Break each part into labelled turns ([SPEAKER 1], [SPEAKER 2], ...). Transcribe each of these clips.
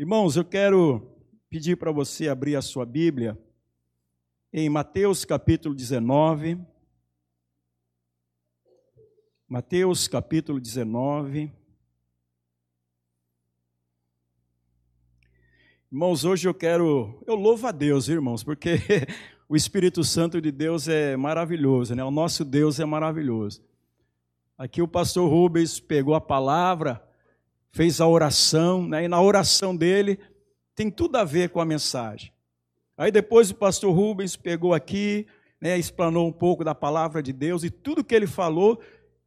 [SPEAKER 1] Irmãos, eu quero pedir para você abrir a sua Bíblia em Mateus capítulo 19. Mateus capítulo 19. Irmãos, hoje eu quero, eu louvo a Deus, irmãos, porque o Espírito Santo de Deus é maravilhoso, né? O nosso Deus é maravilhoso. Aqui o pastor Rubens pegou a palavra, fez a oração, né? E na oração dele tem tudo a ver com a mensagem. Aí depois o pastor Rubens pegou aqui, né, explanou um pouco da palavra de Deus e tudo que ele falou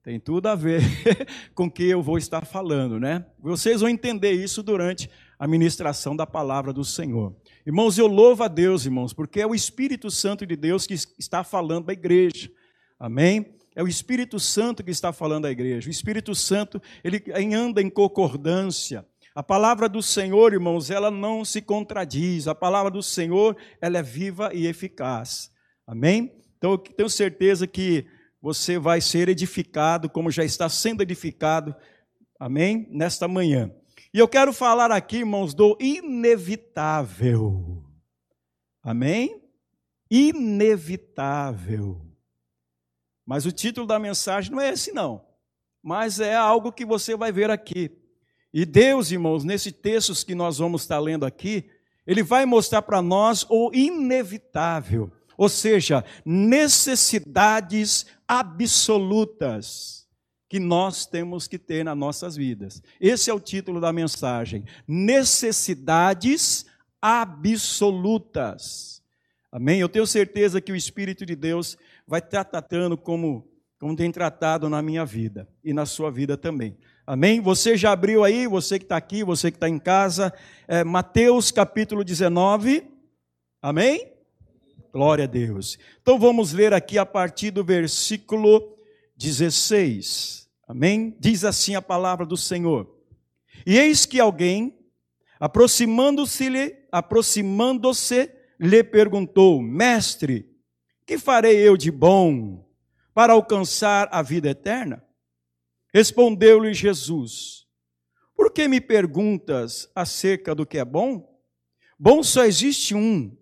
[SPEAKER 1] tem tudo a ver com o que eu vou estar falando, né? Vocês vão entender isso durante a ministração da palavra do Senhor. Irmãos, eu louvo a Deus, irmãos, porque é o Espírito Santo de Deus que está falando à igreja. Amém? É o Espírito Santo que está falando à igreja. O Espírito Santo, ele anda em concordância. A palavra do Senhor, irmãos, ela não se contradiz. A palavra do Senhor, ela é viva e eficaz. Amém? Então, eu tenho certeza que você vai ser edificado, como já está sendo edificado, amém? Nesta manhã. E eu quero falar aqui, irmãos, do inevitável. Amém? Inevitável. Mas o título da mensagem não é esse, não. Mas é algo que você vai ver aqui. E Deus, irmãos, nesses textos que nós vamos estar lendo aqui, Ele vai mostrar para nós o inevitável ou seja, necessidades absolutas que nós temos que ter nas nossas vidas. Esse é o título da mensagem: Necessidades absolutas. Amém? Eu tenho certeza que o Espírito de Deus vai estar tratando como, como tem tratado na minha vida e na sua vida também. Amém? Você já abriu aí, você que está aqui, você que está em casa, é, Mateus capítulo 19. Amém? Glória a Deus. Então vamos ler aqui a partir do versículo 16. Amém? Diz assim a palavra do Senhor. E eis que alguém, aproximando-se-lhe, aproximando-se, lhe perguntou: Mestre, que farei eu de bom para alcançar a vida eterna? Respondeu-lhe Jesus: Por que me perguntas acerca do que é bom? Bom só existe um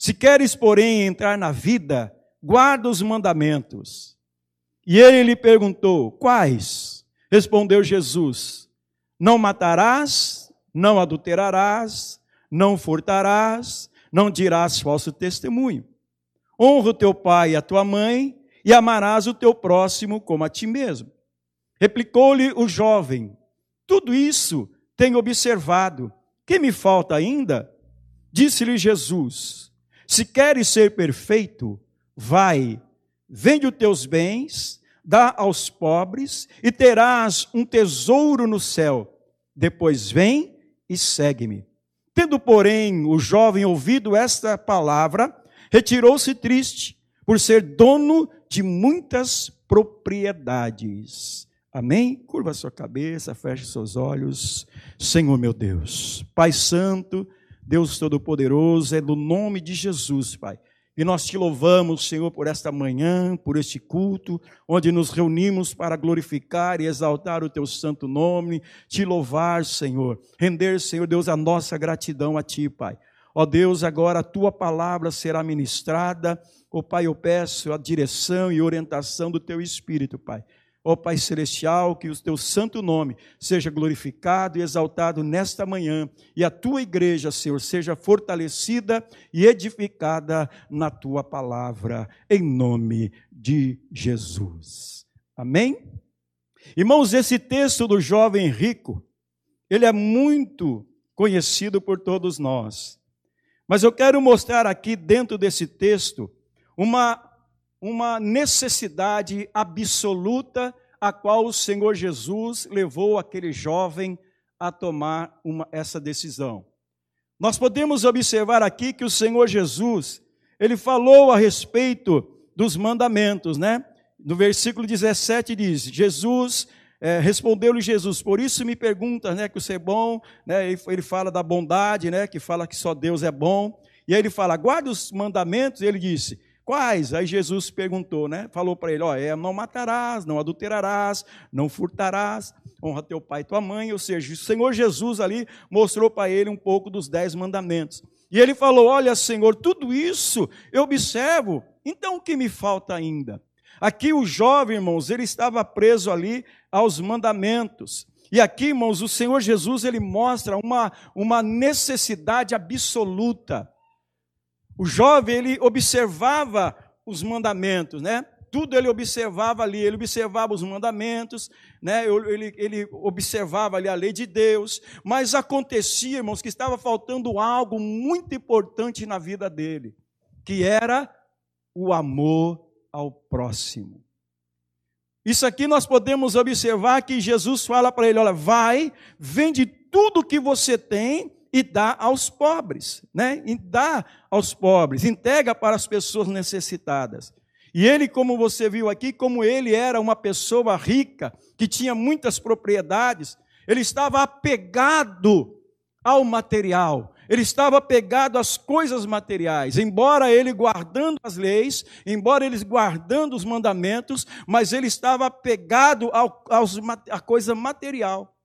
[SPEAKER 1] se queres, porém, entrar na vida, guarda os mandamentos. E ele lhe perguntou: Quais? Respondeu Jesus: Não matarás, não adulterarás, não furtarás, não dirás falso testemunho. Honra o teu pai e a tua mãe, e amarás o teu próximo como a ti mesmo. Replicou-lhe o jovem: Tudo isso tenho observado. Que me falta ainda? Disse-lhe Jesus: se queres ser perfeito, vai, vende os teus bens, dá aos pobres e terás um tesouro no céu. Depois vem e segue-me. Tendo, porém, o jovem ouvido esta palavra, retirou-se triste, por ser dono de muitas propriedades. Amém? Curva sua cabeça, feche seus olhos. Senhor meu Deus, Pai Santo, Deus Todo-Poderoso, é no nome de Jesus, Pai. E nós te louvamos, Senhor, por esta manhã, por este culto, onde nos reunimos para glorificar e exaltar o teu santo nome, te louvar, Senhor, render, Senhor Deus, a nossa gratidão a ti, Pai. Ó Deus, agora a tua palavra será ministrada. Ó Pai, eu peço a direção e orientação do teu espírito, Pai. Ó Pai Celestial, que o teu santo nome seja glorificado e exaltado nesta manhã, e a tua igreja, Senhor, seja fortalecida e edificada na tua palavra, em nome de Jesus. Amém? Irmãos, esse texto do jovem rico, ele é muito conhecido por todos nós. Mas eu quero mostrar aqui dentro desse texto uma uma necessidade absoluta a qual o Senhor Jesus levou aquele jovem a tomar uma, essa decisão. Nós podemos observar aqui que o Senhor Jesus, ele falou a respeito dos mandamentos, né? No versículo 17 diz: Jesus é, respondeu-lhe Jesus, por isso me pergunta, né, que o ser bom, né, ele, ele fala da bondade, né, que fala que só Deus é bom, e aí ele fala, guarda os mandamentos, e ele disse, Quais? Aí Jesus perguntou, né? Falou para ele: ó, é, não matarás, não adulterarás, não furtarás. honra teu pai e tua mãe, ou seja, o Senhor Jesus ali mostrou para ele um pouco dos dez mandamentos. E ele falou: Olha, Senhor, tudo isso eu observo, então o que me falta ainda? Aqui o jovem, irmãos, ele estava preso ali aos mandamentos. E aqui, irmãos, o Senhor Jesus ele mostra uma, uma necessidade absoluta. O jovem ele observava os mandamentos, né? Tudo ele observava ali, ele observava os mandamentos, né? ele, ele observava ali a lei de Deus, mas acontecia, irmãos, que estava faltando algo muito importante na vida dele, que era o amor ao próximo. Isso aqui nós podemos observar que Jesus fala para ele: olha, vai, vende tudo que você tem e dá aos pobres, né? E dá aos pobres, entrega para as pessoas necessitadas. E ele, como você viu aqui, como ele era uma pessoa rica, que tinha muitas propriedades, ele estava apegado ao material, ele estava apegado às coisas materiais, embora ele guardando as leis, embora ele guardando os mandamentos, mas ele estava apegado ao, aos, à coisa material.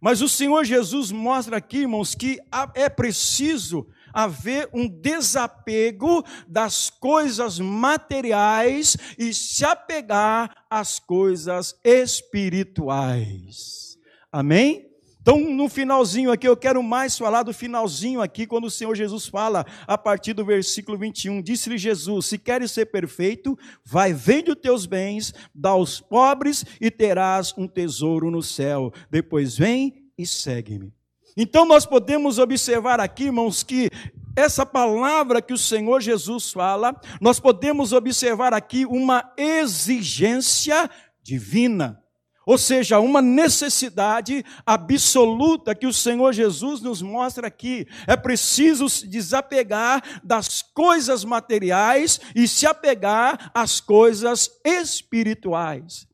[SPEAKER 1] Mas o Senhor Jesus mostra aqui, irmãos, que é preciso haver um desapego das coisas materiais e se apegar às coisas espirituais. Amém? Então, no finalzinho aqui, eu quero mais falar do finalzinho aqui, quando o Senhor Jesus fala, a partir do versículo 21. Disse-lhe Jesus: Se queres ser perfeito, vai, vende os teus bens, dá aos pobres e terás um tesouro no céu. Depois vem e segue-me. Então, nós podemos observar aqui, irmãos, que essa palavra que o Senhor Jesus fala, nós podemos observar aqui uma exigência divina. Ou seja, uma necessidade absoluta que o Senhor Jesus nos mostra aqui. É preciso se desapegar das coisas materiais e se apegar às coisas espirituais.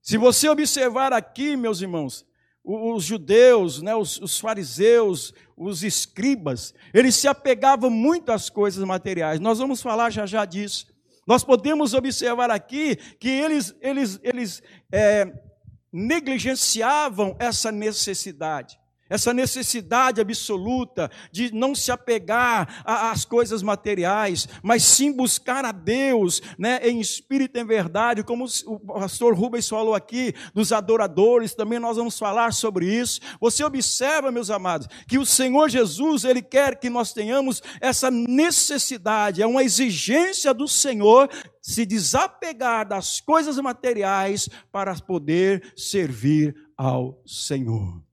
[SPEAKER 1] Se você observar aqui, meus irmãos, os judeus, né, os, os, fariseus, os escribas, eles se apegavam muito às coisas materiais. Nós vamos falar já já disso. Nós podemos observar aqui que eles, eles, eles é, negligenciavam essa necessidade essa necessidade absoluta de não se apegar às coisas materiais, mas sim buscar a Deus, né, em espírito e em verdade, como o pastor Rubens falou aqui, dos adoradores, também nós vamos falar sobre isso. Você observa, meus amados, que o Senhor Jesus, Ele quer que nós tenhamos essa necessidade, é uma exigência do Senhor se desapegar das coisas materiais para poder servir ao Senhor.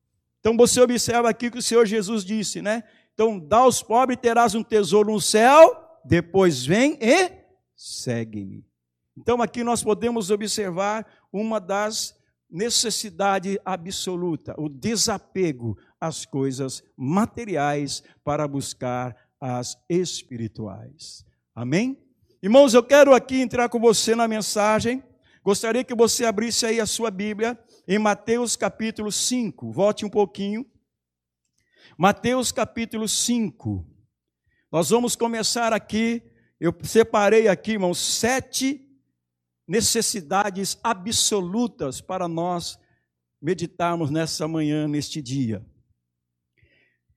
[SPEAKER 1] Então você observa aqui que o Senhor Jesus disse, né? Então, dá aos pobres terás um tesouro no céu, depois vem e segue-me. Então, aqui nós podemos observar uma das necessidades absoluta, o desapego às coisas materiais para buscar as espirituais. Amém? Irmãos, eu quero aqui entrar com você na mensagem. Gostaria que você abrisse aí a sua Bíblia em Mateus capítulo 5. Volte um pouquinho. Mateus capítulo 5. Nós vamos começar aqui. Eu separei aqui, irmãos, sete necessidades absolutas para nós meditarmos nessa manhã, neste dia.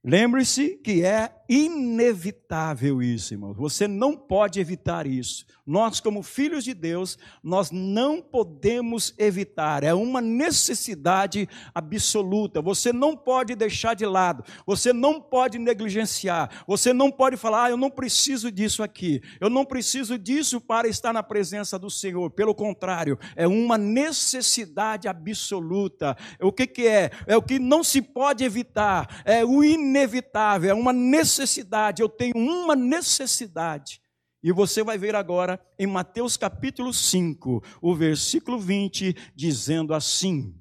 [SPEAKER 1] Lembre-se que é inevitável isso, irmãos. Você não pode evitar isso. Nós, como filhos de Deus, nós não podemos evitar. É uma necessidade absoluta. Você não pode deixar de lado. Você não pode negligenciar. Você não pode falar, ah, eu não preciso disso aqui. Eu não preciso disso para estar na presença do Senhor. Pelo contrário, é uma necessidade absoluta. O que, que é? É o que não se pode evitar. É o inevitável. É uma necessidade necessidade, eu tenho uma necessidade. E você vai ver agora em Mateus capítulo 5, o versículo 20, dizendo assim: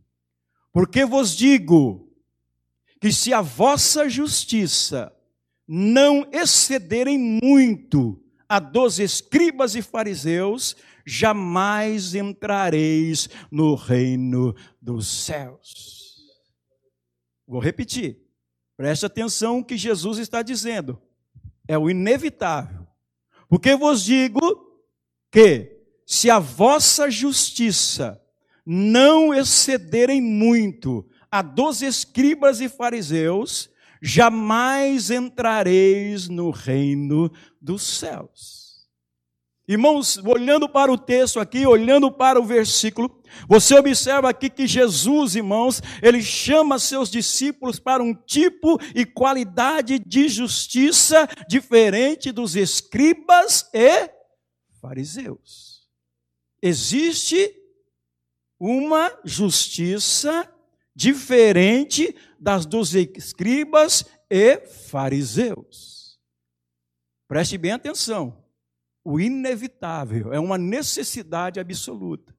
[SPEAKER 1] Porque vos digo que se a vossa justiça não excederem muito a dos escribas e fariseus, jamais entrareis no reino dos céus. Vou repetir. Preste atenção que Jesus está dizendo. É o inevitável. Porque vos digo que, se a vossa justiça não excederem muito a dos escribas e fariseus, jamais entrareis no reino dos céus. Irmãos, olhando para o texto aqui, olhando para o versículo, você observa aqui que Jesus, irmãos, ele chama seus discípulos para um tipo e qualidade de justiça diferente dos escribas e fariseus. Existe uma justiça diferente das dos escribas e fariseus. Preste bem atenção. O inevitável é uma necessidade absoluta.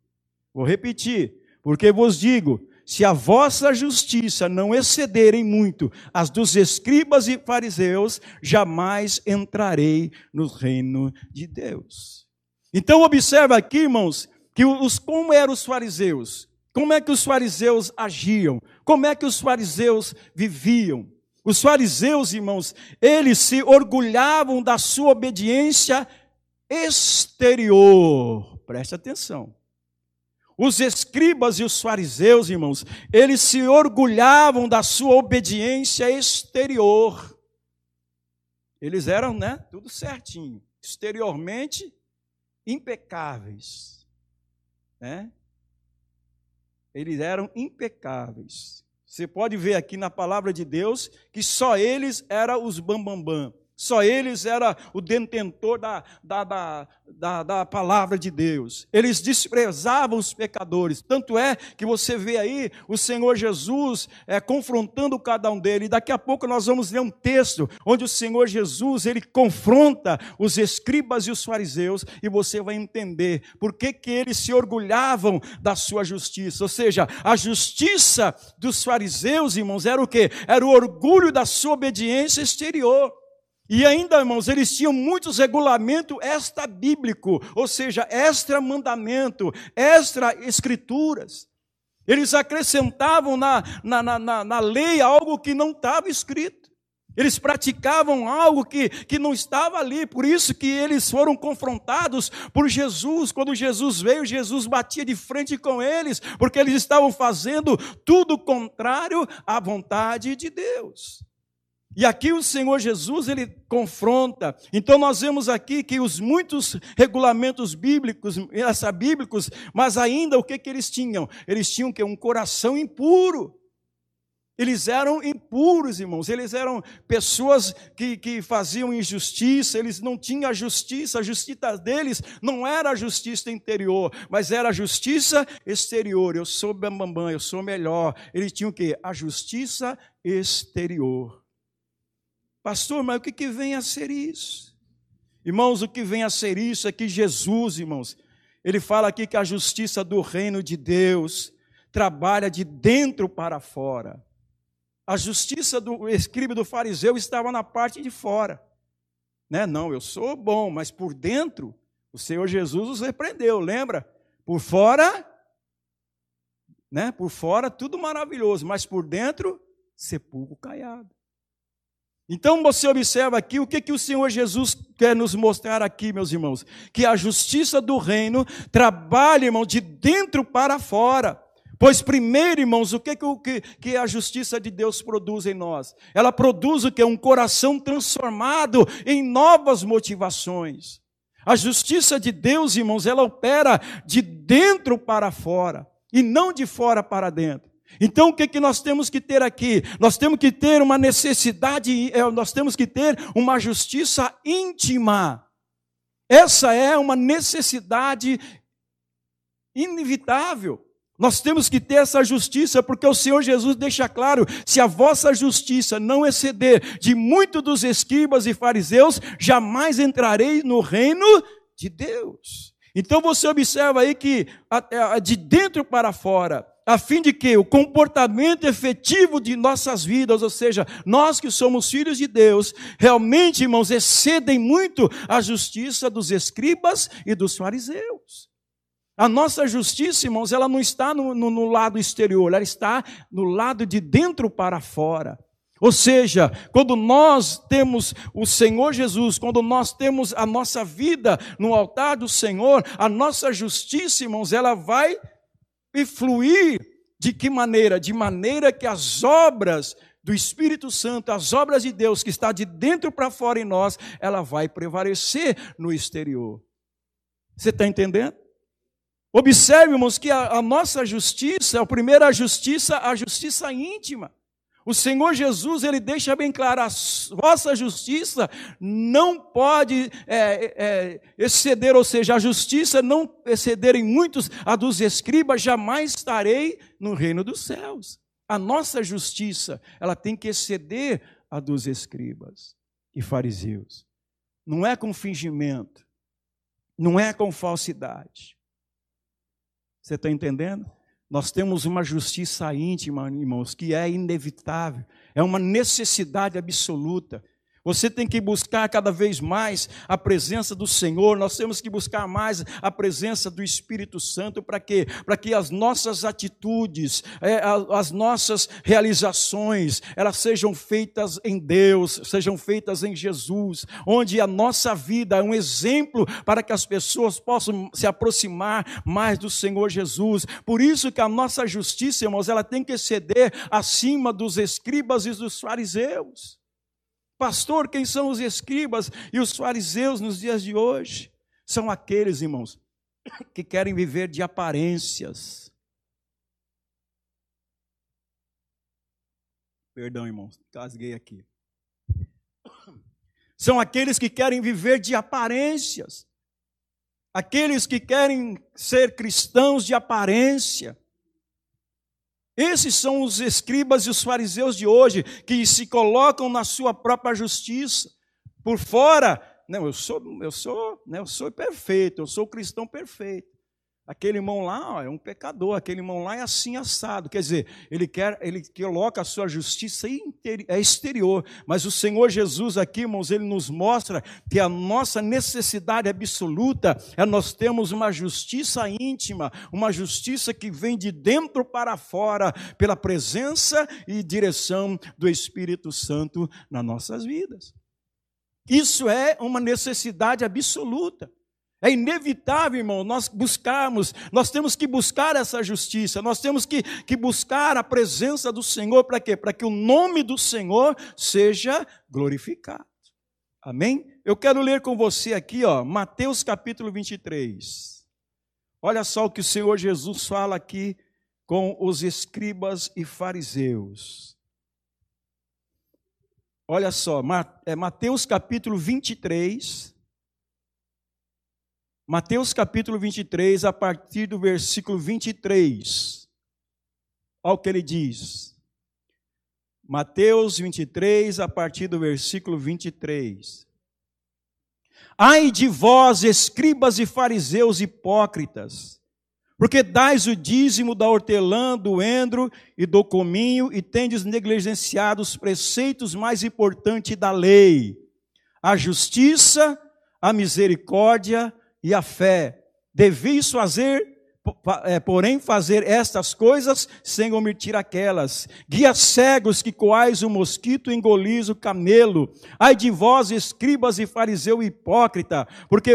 [SPEAKER 1] Vou repetir, porque vos digo: se a vossa justiça não excederem muito as dos escribas e fariseus, jamais entrarei no reino de Deus. Então observa aqui, irmãos, que os como eram os fariseus? Como é que os fariseus agiam? Como é que os fariseus viviam? Os fariseus, irmãos, eles se orgulhavam da sua obediência exterior. Preste atenção. Os escribas e os fariseus, irmãos, eles se orgulhavam da sua obediência exterior. Eles eram, né, tudo certinho, exteriormente impecáveis, né? Eles eram impecáveis. Você pode ver aqui na palavra de Deus que só eles eram os bambambam. Bam, bam. Só eles era o detentor da, da, da, da, da palavra de Deus. Eles desprezavam os pecadores. Tanto é que você vê aí o Senhor Jesus é, confrontando cada um deles. Daqui a pouco nós vamos ler um texto onde o Senhor Jesus ele confronta os escribas e os fariseus e você vai entender por que, que eles se orgulhavam da sua justiça. Ou seja, a justiça dos fariseus, irmãos, era o quê? Era o orgulho da sua obediência exterior. E ainda, irmãos, eles tinham muitos regulamentos extra-bíblico, ou seja, extra-mandamento, extra-escrituras. Eles acrescentavam na, na, na, na lei algo que não estava escrito. Eles praticavam algo que, que não estava ali, por isso que eles foram confrontados por Jesus. Quando Jesus veio, Jesus batia de frente com eles, porque eles estavam fazendo tudo contrário à vontade de Deus. E aqui o Senhor Jesus, ele confronta. Então nós vemos aqui que os muitos regulamentos bíblicos, essa bíblicos, mas ainda o que que eles tinham? Eles tinham que um coração impuro. Eles eram impuros, irmãos. Eles eram pessoas que, que faziam injustiça. Eles não tinham a justiça. A justiça deles não era a justiça interior, mas era a justiça exterior. Eu sou bambambam, eu sou melhor. Eles tinham o quê? A justiça exterior. Pastor, mas o que, que vem a ser isso? Irmãos, o que vem a ser isso é que Jesus, irmãos, ele fala aqui que a justiça do reino de Deus trabalha de dentro para fora. A justiça do escriba do fariseu estava na parte de fora. Né? Não, eu sou bom, mas por dentro, o Senhor Jesus os repreendeu, lembra? Por fora, né? Por fora tudo maravilhoso, mas por dentro, sepulcro caiado. Então você observa aqui o que, que o Senhor Jesus quer nos mostrar aqui, meus irmãos: que a justiça do reino trabalha, irmão, de dentro para fora. Pois primeiro, irmãos, o que, que, que a justiça de Deus produz em nós? Ela produz o que? Um coração transformado em novas motivações. A justiça de Deus, irmãos, ela opera de dentro para fora e não de fora para dentro. Então o que, que nós temos que ter aqui? Nós temos que ter uma necessidade, é, nós temos que ter uma justiça íntima. Essa é uma necessidade inevitável. Nós temos que ter essa justiça, porque o Senhor Jesus deixa claro: se a vossa justiça não exceder de muito dos escribas e fariseus, jamais entrarei no reino de Deus. Então você observa aí que de dentro para fora, a fim de que o comportamento efetivo de nossas vidas, ou seja, nós que somos filhos de Deus, realmente, irmãos, excedem muito a justiça dos escribas e dos fariseus. A nossa justiça, irmãos, ela não está no, no, no lado exterior, ela está no lado de dentro para fora. Ou seja, quando nós temos o Senhor Jesus, quando nós temos a nossa vida no altar do Senhor, a nossa justiça, irmãos, ela vai e fluir de que maneira? De maneira que as obras do Espírito Santo, as obras de Deus que está de dentro para fora em nós, ela vai prevalecer no exterior. Você está entendendo? Observe, irmãos, que a, a nossa justiça, a primeira justiça, a justiça íntima. O Senhor Jesus, ele deixa bem claro, a vossa justiça não pode é, é, exceder, ou seja, a justiça não exceder em muitos a dos escribas, jamais estarei no reino dos céus. A nossa justiça, ela tem que exceder a dos escribas e fariseus. Não é com fingimento, não é com falsidade. Você está entendendo? Nós temos uma justiça íntima, irmãos, que é inevitável, é uma necessidade absoluta. Você tem que buscar cada vez mais a presença do Senhor, nós temos que buscar mais a presença do Espírito Santo para quê? Para que as nossas atitudes, é, as nossas realizações, elas sejam feitas em Deus, sejam feitas em Jesus, onde a nossa vida é um exemplo para que as pessoas possam se aproximar mais do Senhor Jesus. Por isso que a nossa justiça, irmãos, ela tem que exceder acima dos escribas e dos fariseus. Pastor, quem são os escribas e os fariseus nos dias de hoje? São aqueles, irmãos, que querem viver de aparências. Perdão, irmãos, casguei aqui. São aqueles que querem viver de aparências. Aqueles que querem ser cristãos de aparência. Esses são os escribas e os fariseus de hoje, que se colocam na sua própria justiça. Por fora, não, eu sou, eu sou, né, eu sou perfeito, eu sou cristão perfeito. Aquele irmão lá ó, é um pecador, aquele irmão lá é assim assado. Quer dizer, ele quer, ele coloca a sua justiça é exterior. Mas o Senhor Jesus aqui, irmãos, ele nos mostra que a nossa necessidade absoluta é nós temos uma justiça íntima, uma justiça que vem de dentro para fora, pela presença e direção do Espírito Santo nas nossas vidas. Isso é uma necessidade absoluta. É inevitável, irmão, nós buscarmos, nós temos que buscar essa justiça, nós temos que, que buscar a presença do Senhor, para quê? Para que o nome do Senhor seja glorificado. Amém? Eu quero ler com você aqui, ó, Mateus capítulo 23. Olha só o que o Senhor Jesus fala aqui com os escribas e fariseus. Olha só, é Mateus capítulo 23 Mateus capítulo 23, a partir do versículo 23. Olha o que ele diz. Mateus 23, a partir do versículo 23. Ai de vós, escribas e fariseus hipócritas, porque dais o dízimo da hortelã, do endro e do cominho, e tendes negligenciado os preceitos mais importantes da lei: a justiça, a misericórdia e a fé. Devis fazer, é, porém, fazer estas coisas sem omitir aquelas. Guia cegos que coais o mosquito engolis o camelo. Ai de vós, escribas e fariseu hipócrita, porque,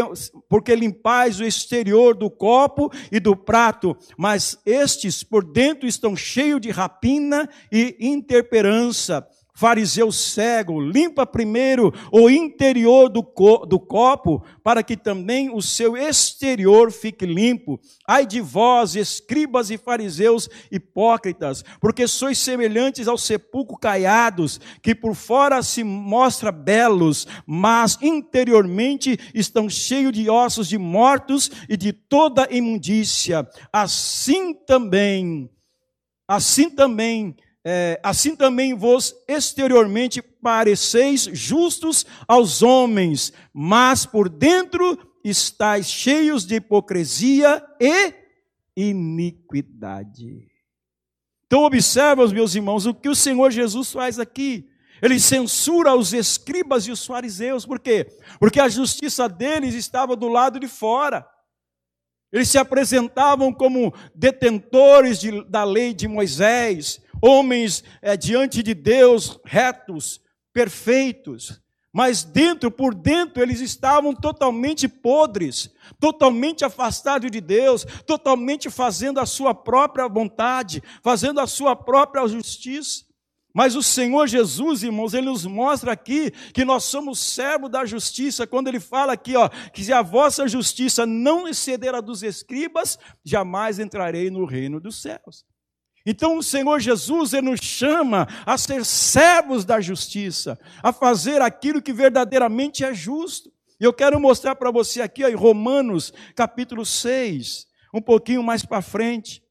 [SPEAKER 1] porque limpais o exterior do copo e do prato, mas estes por dentro estão cheios de rapina e interperança fariseu cego, limpa primeiro o interior do, co do copo, para que também o seu exterior fique limpo. Ai de vós, escribas e fariseus hipócritas, porque sois semelhantes ao sepulcro caiados, que por fora se mostra belos, mas interiormente estão cheios de ossos de mortos e de toda imundícia. Assim também, assim também é, assim também vos exteriormente pareceis justos aos homens, mas por dentro estáis cheios de hipocrisia e iniquidade. Então observa, meus irmãos, o que o Senhor Jesus faz aqui. Ele censura os escribas e os fariseus, por quê? Porque a justiça deles estava do lado de fora. Eles se apresentavam como detentores de, da lei de Moisés, homens é, diante de Deus retos, perfeitos. mas dentro, por dentro, eles estavam totalmente podres, totalmente afastados de Deus, totalmente fazendo a sua própria vontade, fazendo a sua própria justiça. Mas o Senhor Jesus, irmãos, ele nos mostra aqui que nós somos servos da justiça, quando ele fala aqui, ó, que se a vossa justiça não exceder a dos escribas, jamais entrarei no reino dos céus. Então o Senhor Jesus ele nos chama a ser servos da justiça, a fazer aquilo que verdadeiramente é justo. E eu quero mostrar para você aqui em Romanos capítulo 6, um pouquinho mais para frente.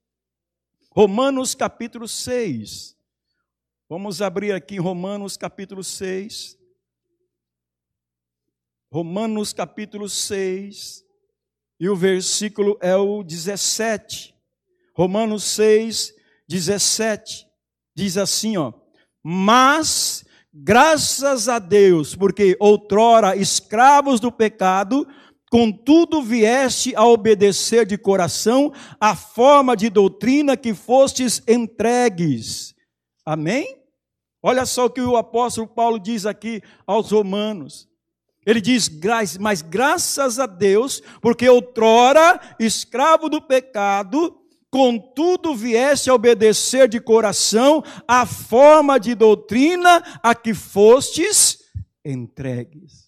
[SPEAKER 1] Romanos capítulo 6. Vamos abrir aqui Romanos capítulo 6. Romanos capítulo 6, e o versículo é o 17. Romanos 6, 17, diz assim, ó: "Mas graças a Deus, porque outrora escravos do pecado, contudo vieste a obedecer de coração a forma de doutrina que fostes entregues." Amém? Olha só o que o apóstolo Paulo diz aqui aos romanos. Ele diz, mas graças a Deus, porque outrora, escravo do pecado, contudo viesse a obedecer de coração a forma de doutrina a que fostes entregues.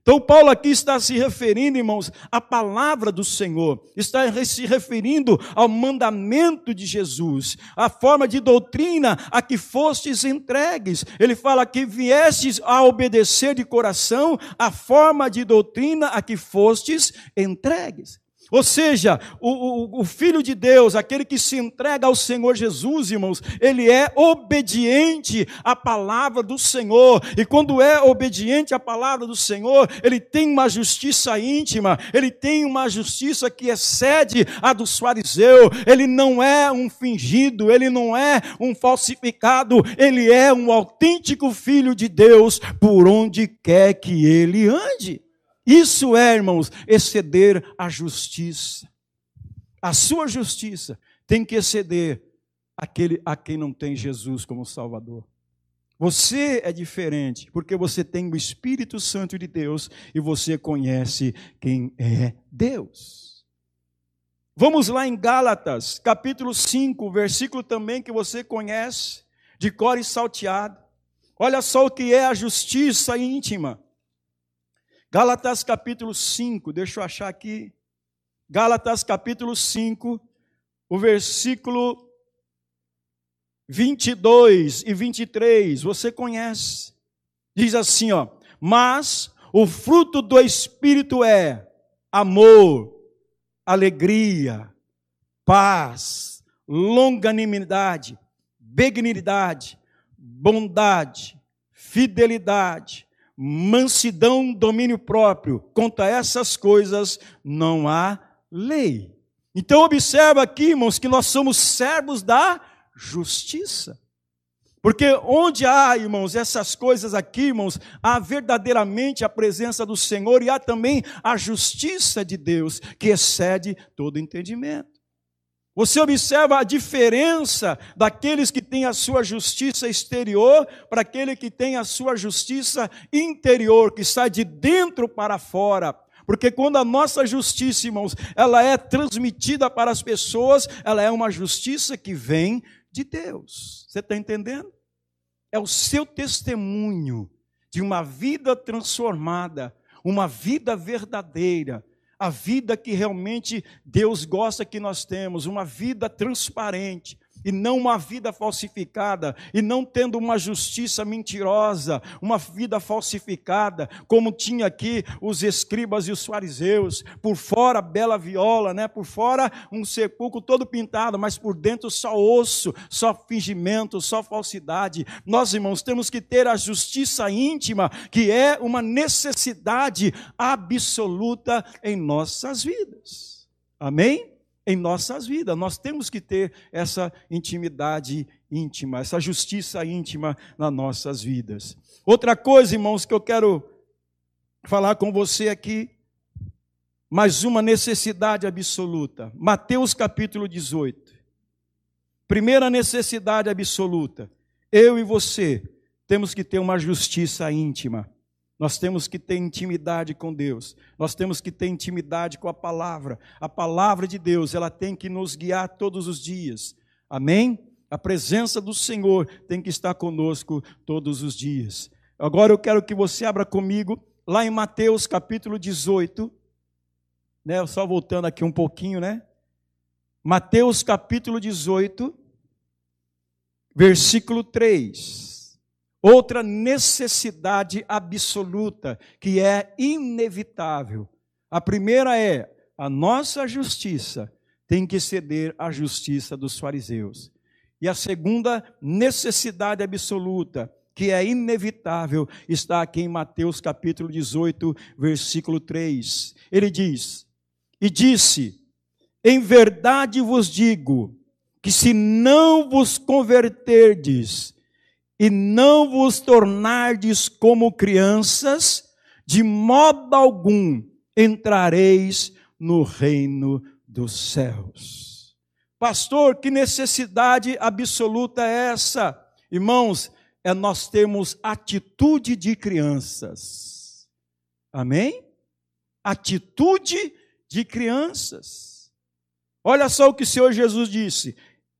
[SPEAKER 1] Então, Paulo aqui está se referindo, irmãos, à palavra do Senhor, está se referindo ao mandamento de Jesus, à forma de doutrina a que fostes entregues. Ele fala que viestes a obedecer de coração a forma de doutrina a que fostes entregues. Ou seja, o, o, o, Filho de Deus, aquele que se entrega ao Senhor Jesus, irmãos, ele é obediente à palavra do Senhor. E quando é obediente à palavra do Senhor, ele tem uma justiça íntima, ele tem uma justiça que excede a dos fariseus. Ele não é um fingido, ele não é um falsificado, ele é um autêntico Filho de Deus por onde quer que ele ande. Isso é, irmãos, exceder a justiça. A sua justiça tem que exceder aquele a quem não tem Jesus como Salvador. Você é diferente, porque você tem o Espírito Santo de Deus e você conhece quem é Deus. Vamos lá em Gálatas, capítulo 5, versículo também que você conhece, de cor e salteado. Olha só o que é a justiça íntima. Gálatas capítulo 5, deixa eu achar aqui. Gálatas capítulo 5, o versículo 22 e 23, você conhece. Diz assim, ó: "Mas o fruto do espírito é amor, alegria, paz, longanimidade, benignidade, bondade, fidelidade, mansidão, domínio próprio. Contra essas coisas não há lei. Então observa aqui, irmãos, que nós somos servos da justiça. Porque onde há, irmãos, essas coisas aqui, irmãos, há verdadeiramente a presença do Senhor e há também a justiça de Deus, que excede todo entendimento. Você observa a diferença daqueles que têm a sua justiça exterior para aquele que tem a sua justiça interior, que sai de dentro para fora. Porque quando a nossa justiça, irmãos, ela é transmitida para as pessoas, ela é uma justiça que vem de Deus. Você está entendendo? É o seu testemunho de uma vida transformada, uma vida verdadeira, a vida que realmente Deus gosta que nós temos, uma vida transparente, e não uma vida falsificada, e não tendo uma justiça mentirosa, uma vida falsificada, como tinha aqui os escribas e os fariseus, por fora bela viola, né? Por fora um sepulcro todo pintado, mas por dentro só osso, só fingimento, só falsidade. Nós, irmãos, temos que ter a justiça íntima, que é uma necessidade absoluta em nossas vidas. Amém? Em nossas vidas. Nós temos que ter essa intimidade íntima, essa justiça íntima nas nossas vidas. Outra coisa, irmãos, que eu quero falar com você aqui, mais uma necessidade absoluta. Mateus capítulo 18. Primeira necessidade absoluta. Eu e você temos que ter uma justiça íntima Nós temos que ter intimidade com Deus. Nós temos que ter intimidade com a palavra. A palavra de Deus, ela tem que nos guiar todos os dias. Amém? A presença do Senhor tem que estar conosco todos os dias. Agora eu quero que você abra comigo lá em Mateus capítulo 18, né? Só voltando aqui um pouquinho, né? Mateus capítulo 18, versículo 3. Outra necessidade absoluta que é inevitável. A primeira é a nossa justiça tem que ceder à justiça dos fariseus. E a segunda necessidade absoluta, que é inevitável, está aqui em Mateus capítulo 18, versículo 3. Ele diz: E disse: Em verdade vos digo, que se não vos converterdes e não vos tornardes como crianças, de modo algum entrareis no reino dos céus. Pastor, que necessidade absoluta é essa? Irmãos, é nós termos atitude de crianças. Amém? Atitude de crianças. Olha só o que o Senhor Jesus disse: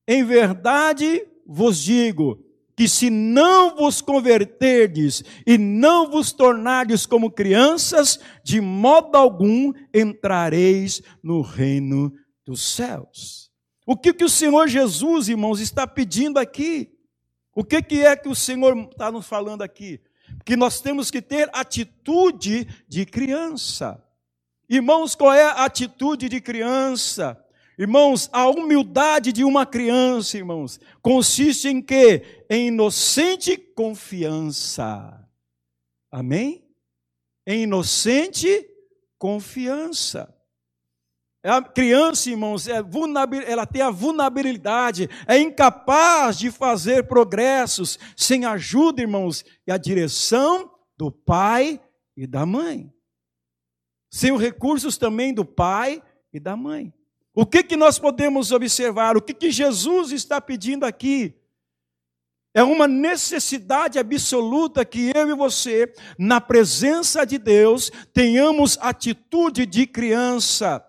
[SPEAKER 1] Em verdade vos digo, que se não vos converterdes e não vos tornardes como crianças, de modo algum entrareis no reino dos céus. O que, que o Senhor Jesus, irmãos, está pedindo aqui? O que, que é que o Senhor está nos falando aqui? Que nós temos que ter atitude de criança. Irmãos, qual é a atitude de criança? Irmãos, a humildade de uma criança, irmãos, consiste em quê? Em inocente confiança. Amém? Em inocente confiança. A criança, irmãos, é ela tem a vulnerabilidade, é incapaz de fazer progressos sem ajuda, irmãos, e a direção do pai e da mãe. Sem os recursos também do pai e da mãe. O que, que nós podemos observar? O que, que Jesus está pedindo aqui? É uma necessidade absoluta que eu e você, na presença de Deus, tenhamos atitude de criança.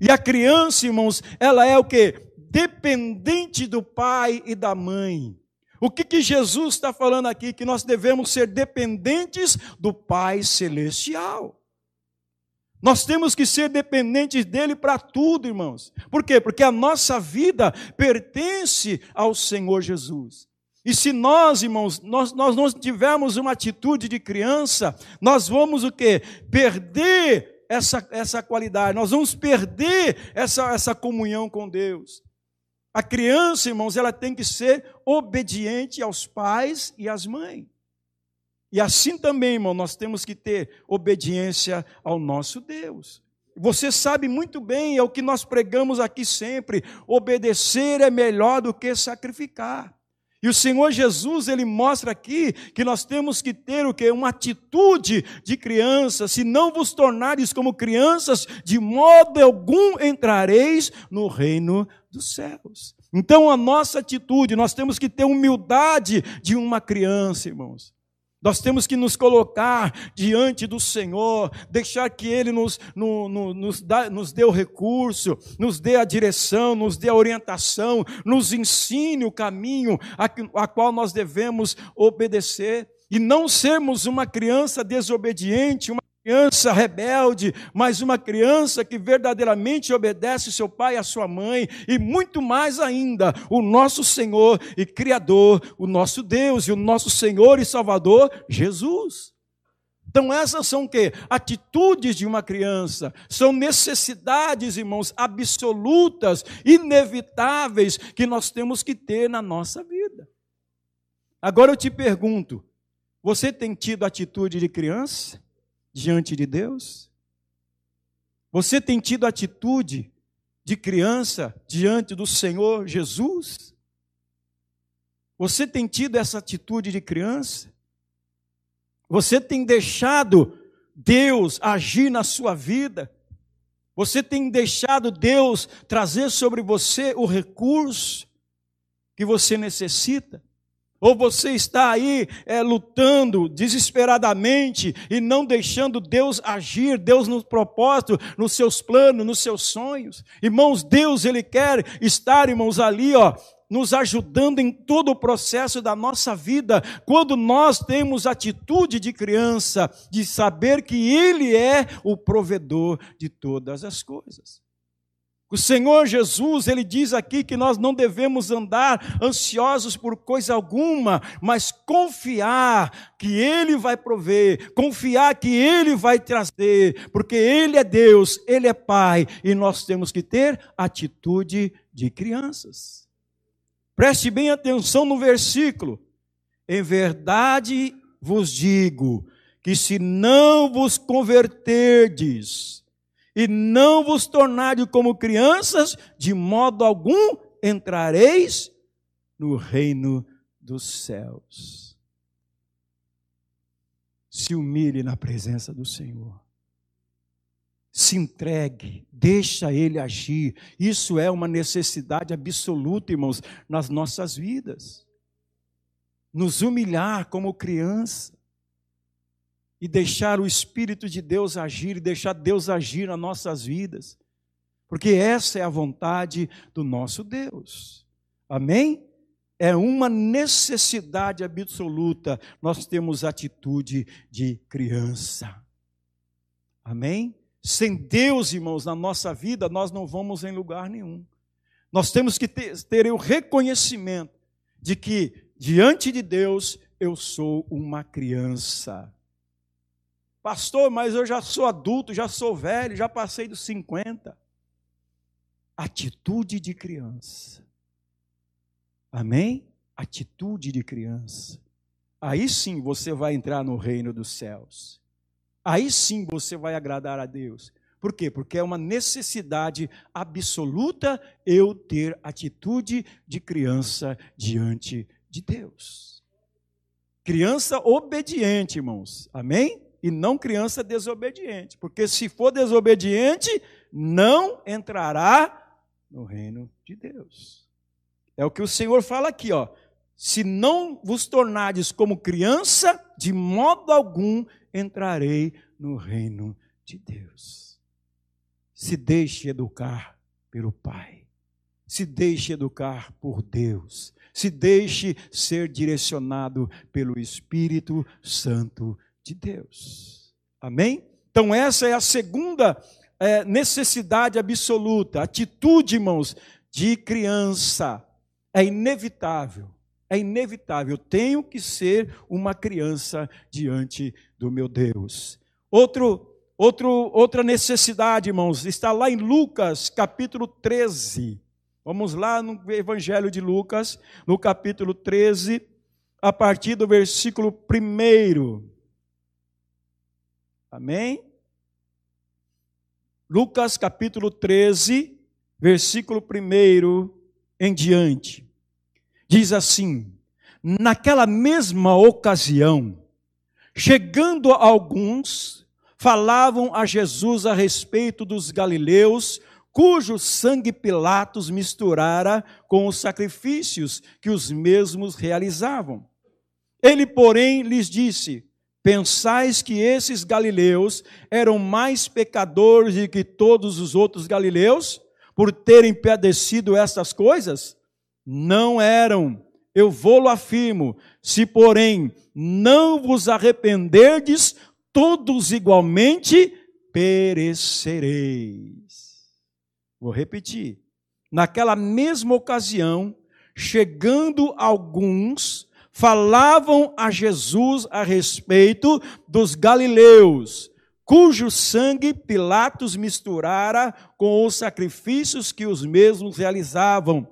[SPEAKER 1] E a criança, irmãos, ela é o que? Dependente do pai e da mãe. O que, que Jesus está falando aqui? Que nós devemos ser dependentes do Pai Celestial. Nós temos que ser dependentes dele para tudo, irmãos. Por quê? Porque a nossa vida pertence ao Senhor Jesus. E se nós, irmãos, nós, nós não tivermos uma atitude de criança, nós vamos o quê? Perder essa, essa qualidade, nós vamos perder essa, essa comunhão com Deus. A criança, irmãos, ela tem que ser obediente aos pais e às mães. E assim também, irmão, nós temos que ter obediência ao nosso Deus. Você sabe muito bem, é o que nós pregamos aqui sempre: obedecer é melhor do que sacrificar. E o Senhor Jesus, ele mostra aqui que nós temos que ter o que? Uma atitude de criança. Se não vos tornares como crianças, de modo algum entrareis no reino dos céus. Então, a nossa atitude, nós temos que ter humildade de uma criança, irmãos. Nós temos que nos colocar diante do Senhor, deixar que Ele nos, no, no, nos, dá, nos dê o recurso, nos dê a direção, nos dê a orientação, nos ensine o caminho a, a qual nós devemos obedecer. E não sermos uma criança desobediente, uma criança rebelde, mas uma criança que verdadeiramente obedece seu pai e a sua mãe, e muito mais ainda, o nosso Senhor e Criador, o nosso Deus e o nosso Senhor e Salvador, Jesus. Então, essas são o quê? Atitudes de uma criança, são necessidades, irmãos, absolutas, inevitáveis, que nós temos que ter na nossa vida. Agora eu te pergunto: você tem tido atitude de criança? Diante de Deus? Você tem tido atitude de criança diante do Senhor Jesus? Você tem tido essa atitude de criança? Você tem deixado Deus agir na sua vida? Você tem deixado Deus trazer sobre você o recurso que você necessita? Ou você está aí é, lutando desesperadamente e não deixando Deus agir, Deus no propósito, nos seus planos, nos seus sonhos. Irmãos, Deus, Ele quer estar, irmãos, ali, ó, nos ajudando em todo o processo da nossa vida, quando nós temos atitude de criança, de saber que Ele é o provedor de todas as coisas. O Senhor Jesus, ele diz aqui que nós não devemos andar ansiosos por coisa alguma, mas confiar que Ele vai prover, confiar que Ele vai trazer, porque Ele é Deus, Ele é Pai, e nós temos que ter atitude de crianças. Preste bem atenção no versículo. Em verdade vos digo que se não vos converterdes, e não vos tornardes como crianças, de modo algum entrareis no reino dos céus. Se humilhe na presença do Senhor. Se entregue, deixa Ele agir. Isso é uma necessidade absoluta, irmãos, nas nossas vidas. Nos humilhar como criança e deixar o Espírito de Deus agir e deixar Deus agir nas nossas vidas, porque essa é a vontade do nosso Deus. Amém? É uma necessidade absoluta nós temos atitude de criança. Amém? Sem Deus, irmãos, na nossa vida, nós não vamos em lugar nenhum. Nós temos que ter, ter o reconhecimento de que, diante de Deus, eu sou uma criança. Pastor, mas eu já sou adulto, já sou velho, já passei dos 50. Atitude de criança. Amém? Atitude de criança. Aí sim você vai entrar no reino dos céus. Aí sim você vai agradar a Deus. Por quê? Porque é uma necessidade absoluta eu ter atitude de criança diante de Deus. Criança obediente, irmãos. Amém? E não criança desobediente, porque se for desobediente, não entrará no reino de Deus. É o que o Senhor fala aqui, ó. Se não vos tornardes como criança, de modo algum entrarei no reino de Deus. Se deixe educar pelo Pai. Se deixe educar por Deus. Se deixe ser direcionado pelo Espírito Santo de Deus. Amém? Então, essa é a segunda é, necessidade absoluta, atitude, irmãos, de criança. É inevitável, é inevitável. Eu tenho que ser uma criança diante do meu Deus. Outro, outro, outra necessidade, irmãos, está lá em Lucas, capítulo 13. Vamos lá no Evangelho de Lucas, no capítulo 13, a partir do versículo 1. Amém? Lucas capítulo 13, versículo 1 em diante. Diz assim: Naquela mesma ocasião, chegando alguns, falavam a Jesus a respeito dos galileus, cujo sangue Pilatos misturara com os sacrifícios que os mesmos realizavam. Ele, porém, lhes disse: Pensais que esses galileus eram mais pecadores do que todos os outros galileus por terem padecido essas coisas? Não eram. Eu vou-lo afirmo. Se, porém, não vos arrependerdes, todos igualmente perecereis. Vou repetir. Naquela mesma ocasião, chegando alguns, falavam a Jesus a respeito dos galileus, cujo sangue Pilatos misturara com os sacrifícios que os mesmos realizavam.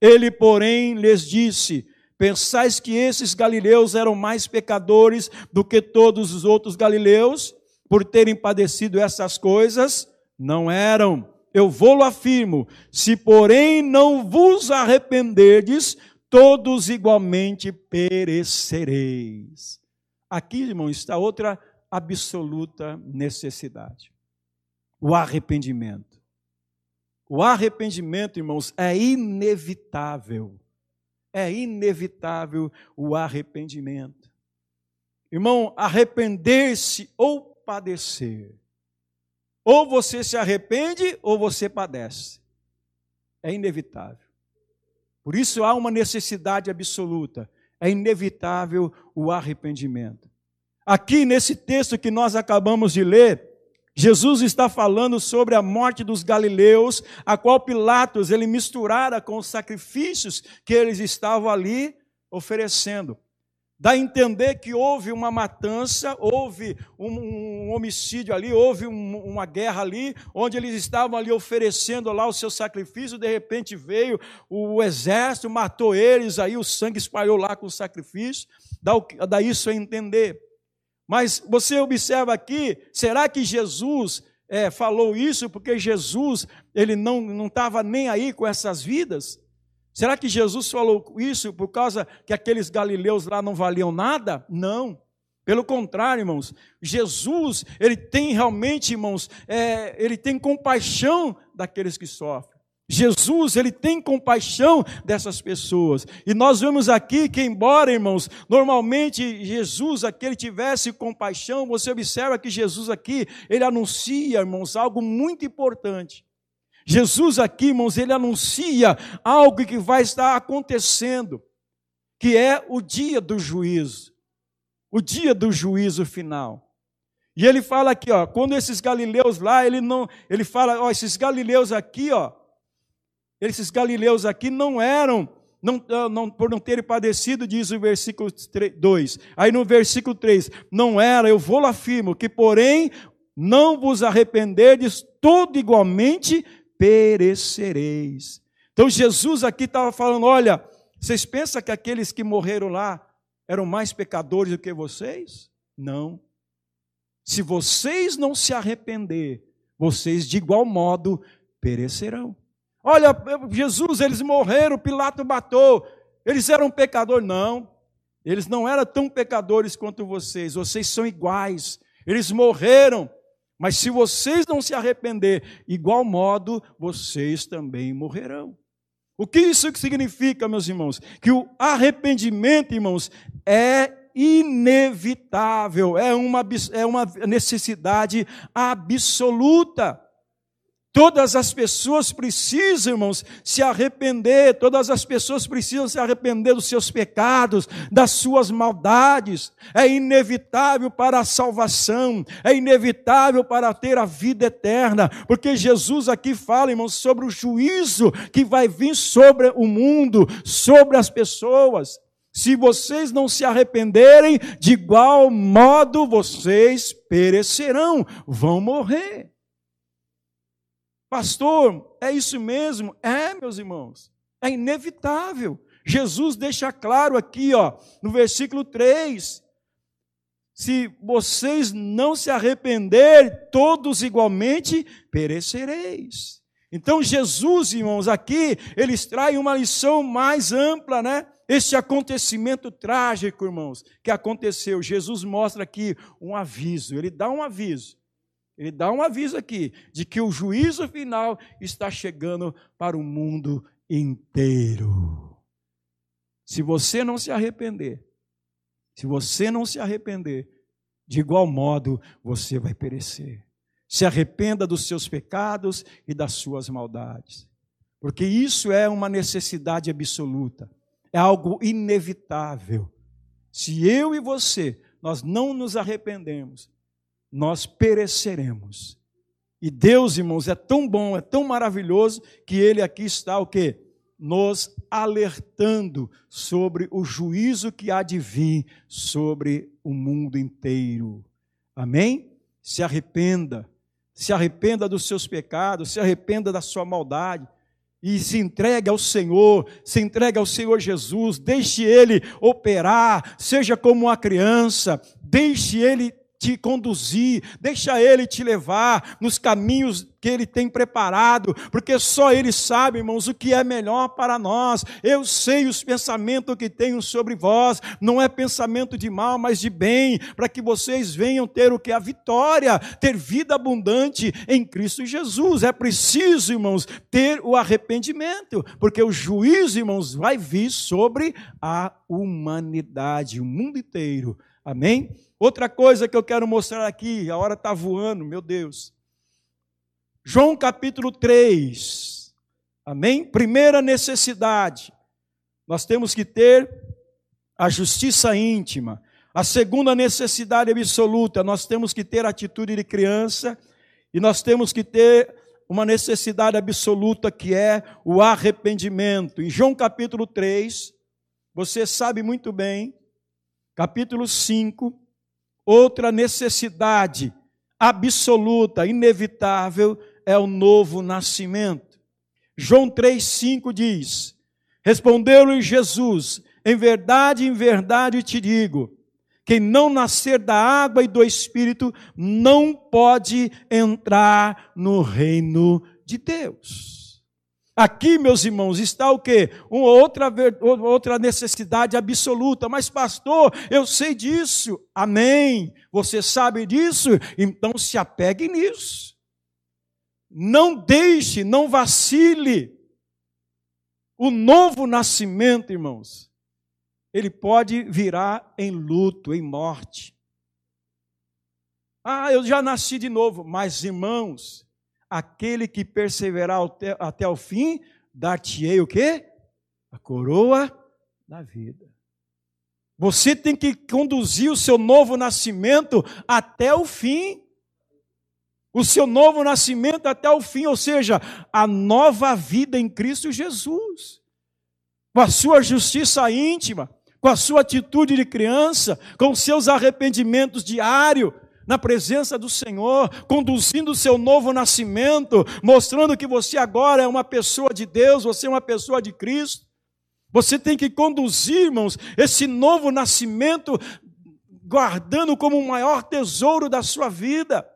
[SPEAKER 1] Ele, porém, lhes disse: Pensais que esses galileus eram mais pecadores do que todos os outros galileus, por terem padecido essas coisas? Não eram. Eu vou-lo afirmo: se, porém, não vos arrependerdes, todos igualmente perecereis. Aqui, irmão, está outra absoluta necessidade: o arrependimento. O arrependimento, irmãos, é inevitável. é inevitável o arrependimento. Irmão, arrepender-se ou padecer. Ou você se arrepende ou você padece. É inevitável. Por isso há uma necessidade absoluta. É inevitável o arrependimento. Aqui nesse texto que nós acabamos de ler, Jesus está falando sobre a morte dos galileus, a qual Pilatos ele misturara com os sacrifícios que eles estavam ali oferecendo. Dá a entender que houve uma matança, houve um, um homicídio ali, houve um, uma guerra ali, onde eles estavam ali oferecendo lá o seu sacrifício, de repente veio o exército, matou eles, aí o sangue espalhou lá com o sacrifício, dá, dá isso a entender. Mas você observa aqui, será que Jesus é, falou isso porque Jesus ele não estava nem aí com essas vidas? Será que Jesus falou isso por causa que aqueles galileus lá não valiam nada? Não. Pelo contrário, irmãos, Jesus, ele tem realmente, irmãos, é, ele tem compaixão daqueles que sofrem. Jesus, ele tem compaixão dessas pessoas. E nós vemos aqui que, embora, irmãos, normalmente Jesus aqui ele tivesse compaixão, você observa que Jesus aqui, ele anuncia, irmãos, algo muito importante. Jesus aqui, irmãos, ele anuncia algo que vai estar acontecendo, que é o dia do juízo. O dia do juízo final. E ele fala aqui, ó, quando esses galileus lá, ele não, ele fala, ó, esses galileus aqui, ó, esses galileus aqui não eram, não, ah, não, por não terem padecido, diz o versículo 2. Aí no versículo 3, não era, eu vou lá afirmo, que porém não vos arrependerdes, todo igualmente perecereis. Então Jesus aqui estava falando: olha, vocês pensam que aqueles que morreram lá eram mais pecadores do que vocês? Não. Se vocês não se arrepender, vocês de igual modo perecerão. Olha, Jesus, eles morreram, Pilato matou, eles eram pecadores. Não, eles não eram tão pecadores quanto vocês, vocês são iguais. Eles morreram, mas se vocês não se arrepender, igual modo, vocês também morrerão. O que isso significa, meus irmãos? Que o arrependimento, irmãos, é inevitável, é uma, é uma necessidade absoluta. Todas as pessoas precisam, irmãos, se arrepender, todas as pessoas precisam se arrepender dos seus pecados, das suas maldades. É inevitável para a salvação, é inevitável para ter a vida eterna, porque Jesus aqui fala, irmãos, sobre o juízo que vai vir sobre o mundo, sobre as pessoas. Se vocês não se arrependerem, de igual modo vocês perecerão, vão morrer. Pastor, é isso mesmo? É, meus irmãos, é inevitável. Jesus deixa claro aqui, ó, no versículo 3: se vocês não se arrependerem, todos igualmente perecereis. Então, Jesus, irmãos, aqui, ele extrai uma lição mais ampla, né? Este acontecimento trágico, irmãos, que aconteceu. Jesus mostra aqui um aviso, ele dá um aviso. Ele dá um aviso aqui de que o juízo final está chegando para o mundo inteiro. Se você não se arrepender, se você não se arrepender, de igual modo você vai perecer. Se arrependa dos seus pecados e das suas maldades, porque isso é uma necessidade absoluta, é algo inevitável. Se eu e você nós não nos arrependemos, nós pereceremos. E Deus, irmãos, é tão bom, é tão maravilhoso, que Ele aqui está o quê? Nos alertando sobre o juízo que há de vir sobre o mundo inteiro. Amém? Se arrependa, se arrependa dos seus pecados, se arrependa da sua maldade e se entregue ao Senhor, se entregue ao Senhor Jesus, deixe Ele operar, seja como uma criança, deixe Ele te conduzir, deixa Ele te levar nos caminhos que Ele tem preparado, porque só Ele sabe, irmãos, o que é melhor para nós. Eu sei os pensamentos que tenho sobre vós, não é pensamento de mal, mas de bem, para que vocês venham ter o que? A vitória, ter vida abundante em Cristo Jesus. É preciso, irmãos, ter o arrependimento, porque o juízo, irmãos, vai vir sobre a humanidade, o mundo inteiro. Amém? Outra coisa que eu quero mostrar aqui, a hora está voando, meu Deus. João capítulo 3. Amém? Primeira necessidade. Nós temos que ter a justiça íntima. A segunda necessidade absoluta, nós temos que ter atitude de criança e nós temos que ter uma necessidade absoluta que é o arrependimento. Em João capítulo 3, você sabe muito bem, capítulo 5, Outra necessidade absoluta, inevitável, é o novo nascimento. João 3,5 diz: Respondeu-lhe Jesus: Em verdade, em verdade te digo, quem não nascer da água e do espírito não pode entrar no reino de Deus. Aqui, meus irmãos, está o quê? Uma outra, outra necessidade absoluta. Mas, pastor, eu sei disso. Amém. Você sabe disso? Então se apegue nisso. Não deixe, não vacile. O novo nascimento, irmãos, ele pode virar em luto, em morte. Ah, eu já nasci de novo. Mas, irmãos, aquele que perseverar até, até o fim, dar-te-ei o quê? A coroa da vida. Você tem que conduzir o seu novo nascimento até o fim. O seu novo nascimento até o fim, ou seja, a nova vida em Cristo Jesus. Com a sua justiça íntima, com a sua atitude de criança, com seus arrependimentos diários, na presença do Senhor, conduzindo o seu novo nascimento, mostrando que você agora é uma pessoa de Deus, você é uma pessoa de Cristo. Você tem que conduzir, irmãos, esse novo nascimento, guardando como o maior tesouro da sua vida.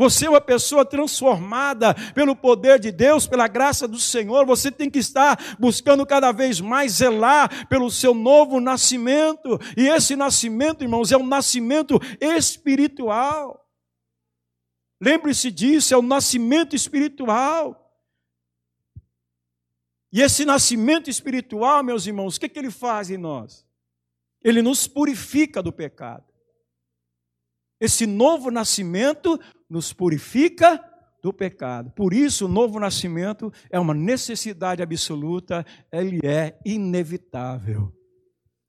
[SPEAKER 1] Você é uma pessoa transformada pelo poder de Deus, pela graça do Senhor. Você tem que estar buscando cada vez mais zelar pelo seu novo nascimento. E esse nascimento, irmãos, é um nascimento espiritual. Lembre-se disso, é um nascimento espiritual. E esse nascimento espiritual, meus irmãos, o que, que ele faz em nós? Ele nos purifica do pecado. Esse novo nascimento nos purifica do pecado. Por isso, o novo nascimento é uma necessidade absoluta, ele é inevitável.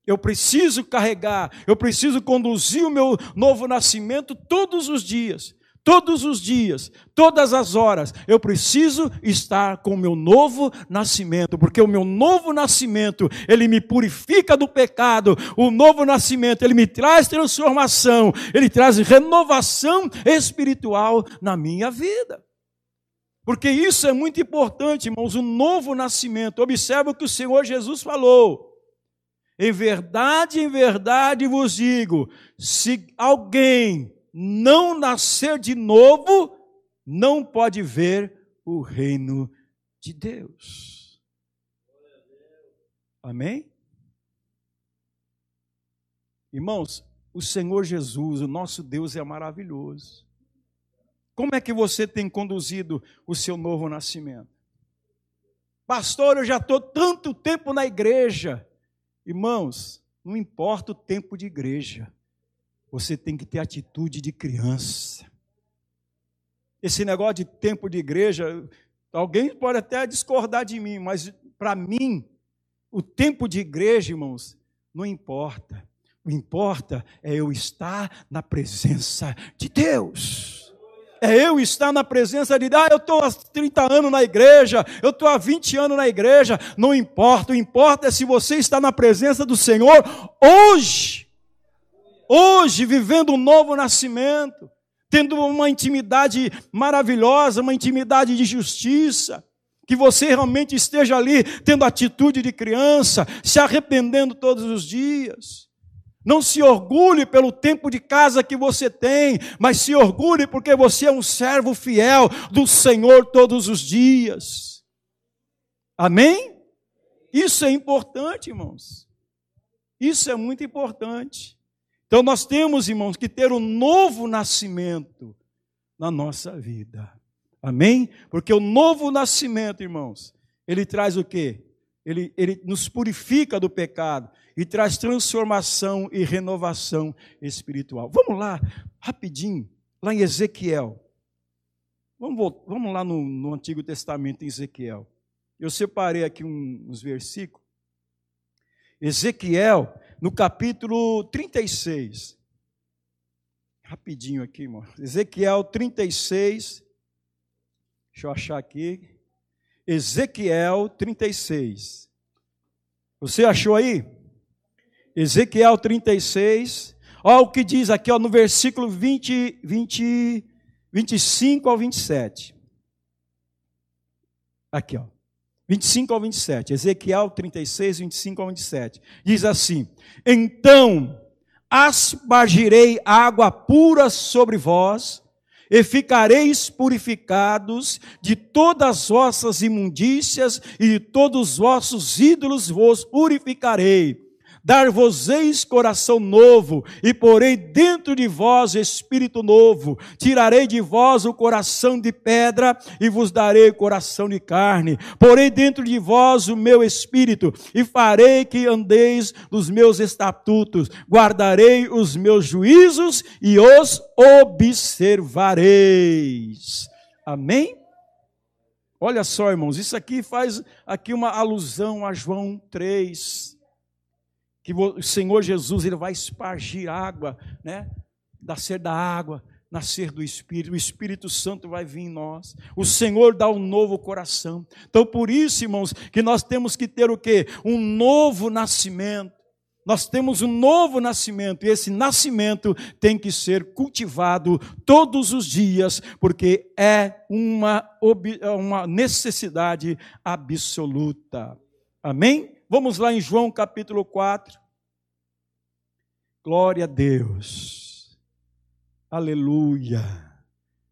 [SPEAKER 1] Eu preciso carregar, eu preciso conduzir o meu novo nascimento todos os dias. Todos os dias, todas as horas, eu preciso estar com o meu novo nascimento, porque o meu novo nascimento, ele me purifica do pecado, o novo nascimento, ele me traz transformação, ele traz renovação espiritual na minha vida. Porque isso é muito importante, irmãos, o novo nascimento. Observe o que o Senhor Jesus falou. Em verdade, em verdade vos digo: se alguém não nascer de novo, não pode ver o reino de Deus. Amém? Irmãos, o Senhor Jesus, o nosso Deus é maravilhoso. Como é que você tem conduzido o seu novo nascimento? Pastor, eu já estou tanto tempo na igreja. Irmãos, não importa o tempo de igreja, você tem que ter atitude de criança. Esse negócio de tempo de igreja, alguém pode até discordar de mim, mas para mim, o tempo de igreja, irmãos, não importa. O que importa é eu estar na presença de Deus é eu estar na presença de Deus. Ah, eu estou há 30 anos na igreja, eu estou há 20 anos na igreja. Não importa, o importa é se você está na presença do Senhor hoje hoje vivendo um novo nascimento, tendo uma intimidade maravilhosa, uma intimidade de justiça, que você realmente esteja ali tendo atitude de criança, se arrependendo todos os dias. Não se orgulhe pelo tempo de casa que você tem, mas se orgulhe porque você é um servo fiel do Senhor todos os dias. Amém? Isso é importante, irmãos. Isso é muito importante. Então nós temos, irmãos, que ter um novo nascimento na nossa vida. Amém? Porque o novo nascimento, irmãos, ele traz o quê? Ele, ele nos purifica do pecado e traz transformação e renovação espiritual. Vamos lá, rapidinho, lá em Ezequiel. Vamos, vamos lá no, no Antigo Testamento, em Ezequiel. Eu separei aqui uns versículos. Ezequiel, no capítulo 36. Rapidinho aqui, irmão. Ezequiel 36. Deixa eu achar aqui. Ezequiel 36. Você achou aí? Ezequiel 36. Olha o que diz aqui ó, no versículo 20, 20, 25 ao 27. Aqui, ó. 25 ao 27. Ezequiel 36, 25 ao 27. Diz assim: Então aspargirei água pura sobre vós, e ficareis purificados de todas as vossas imundícias e de todos os vossos ídolos vos purificarei Dar-vos-eis coração novo, e porei dentro de vós espírito novo. Tirarei de vós o coração de pedra, e vos darei coração de carne. Porei dentro de vós o meu espírito, e farei que andeis nos meus estatutos. Guardarei os meus juízos, e os observareis. Amém? Olha só, irmãos, isso aqui faz aqui uma alusão a João 3 que o Senhor Jesus ele vai espargir água, né? Nascer da água, nascer do Espírito, o Espírito Santo vai vir em nós. O Senhor dá um novo coração. Então, por isso, irmãos, que nós temos que ter o quê? Um novo nascimento. Nós temos um novo nascimento, e esse nascimento tem que ser cultivado todos os dias, porque é uma, uma necessidade absoluta. Amém? Vamos lá em João capítulo 4. Glória a Deus. Aleluia.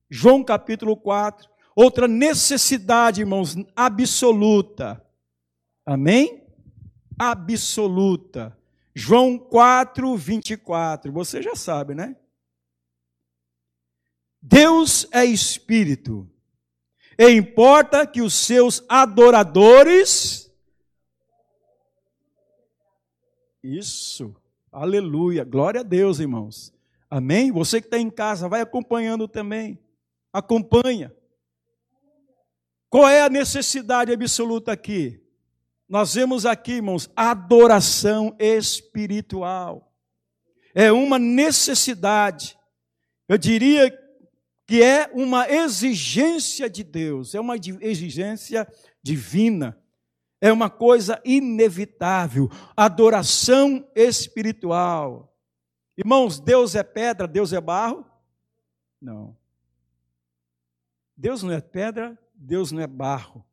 [SPEAKER 1] João capítulo 4. Outra necessidade, irmãos, absoluta. Amém? Absoluta. João 4, 24. Você já sabe, né? Deus é espírito. E importa que os seus adoradores Isso. Aleluia. Glória a Deus, irmãos. Amém? Você que está em casa, vai acompanhando também. Acompanha. Qual é a necessidade absoluta aqui? Nós vemos aqui, irmãos, adoração espiritual. É uma necessidade. Eu diria que é uma exigência de Deus, é uma exigência divina é uma coisa inevitável. Adoração espiritual. Irmãos, Deus é pedra, Deus é barro? Não. Deus não é pedra, Deus não é barro.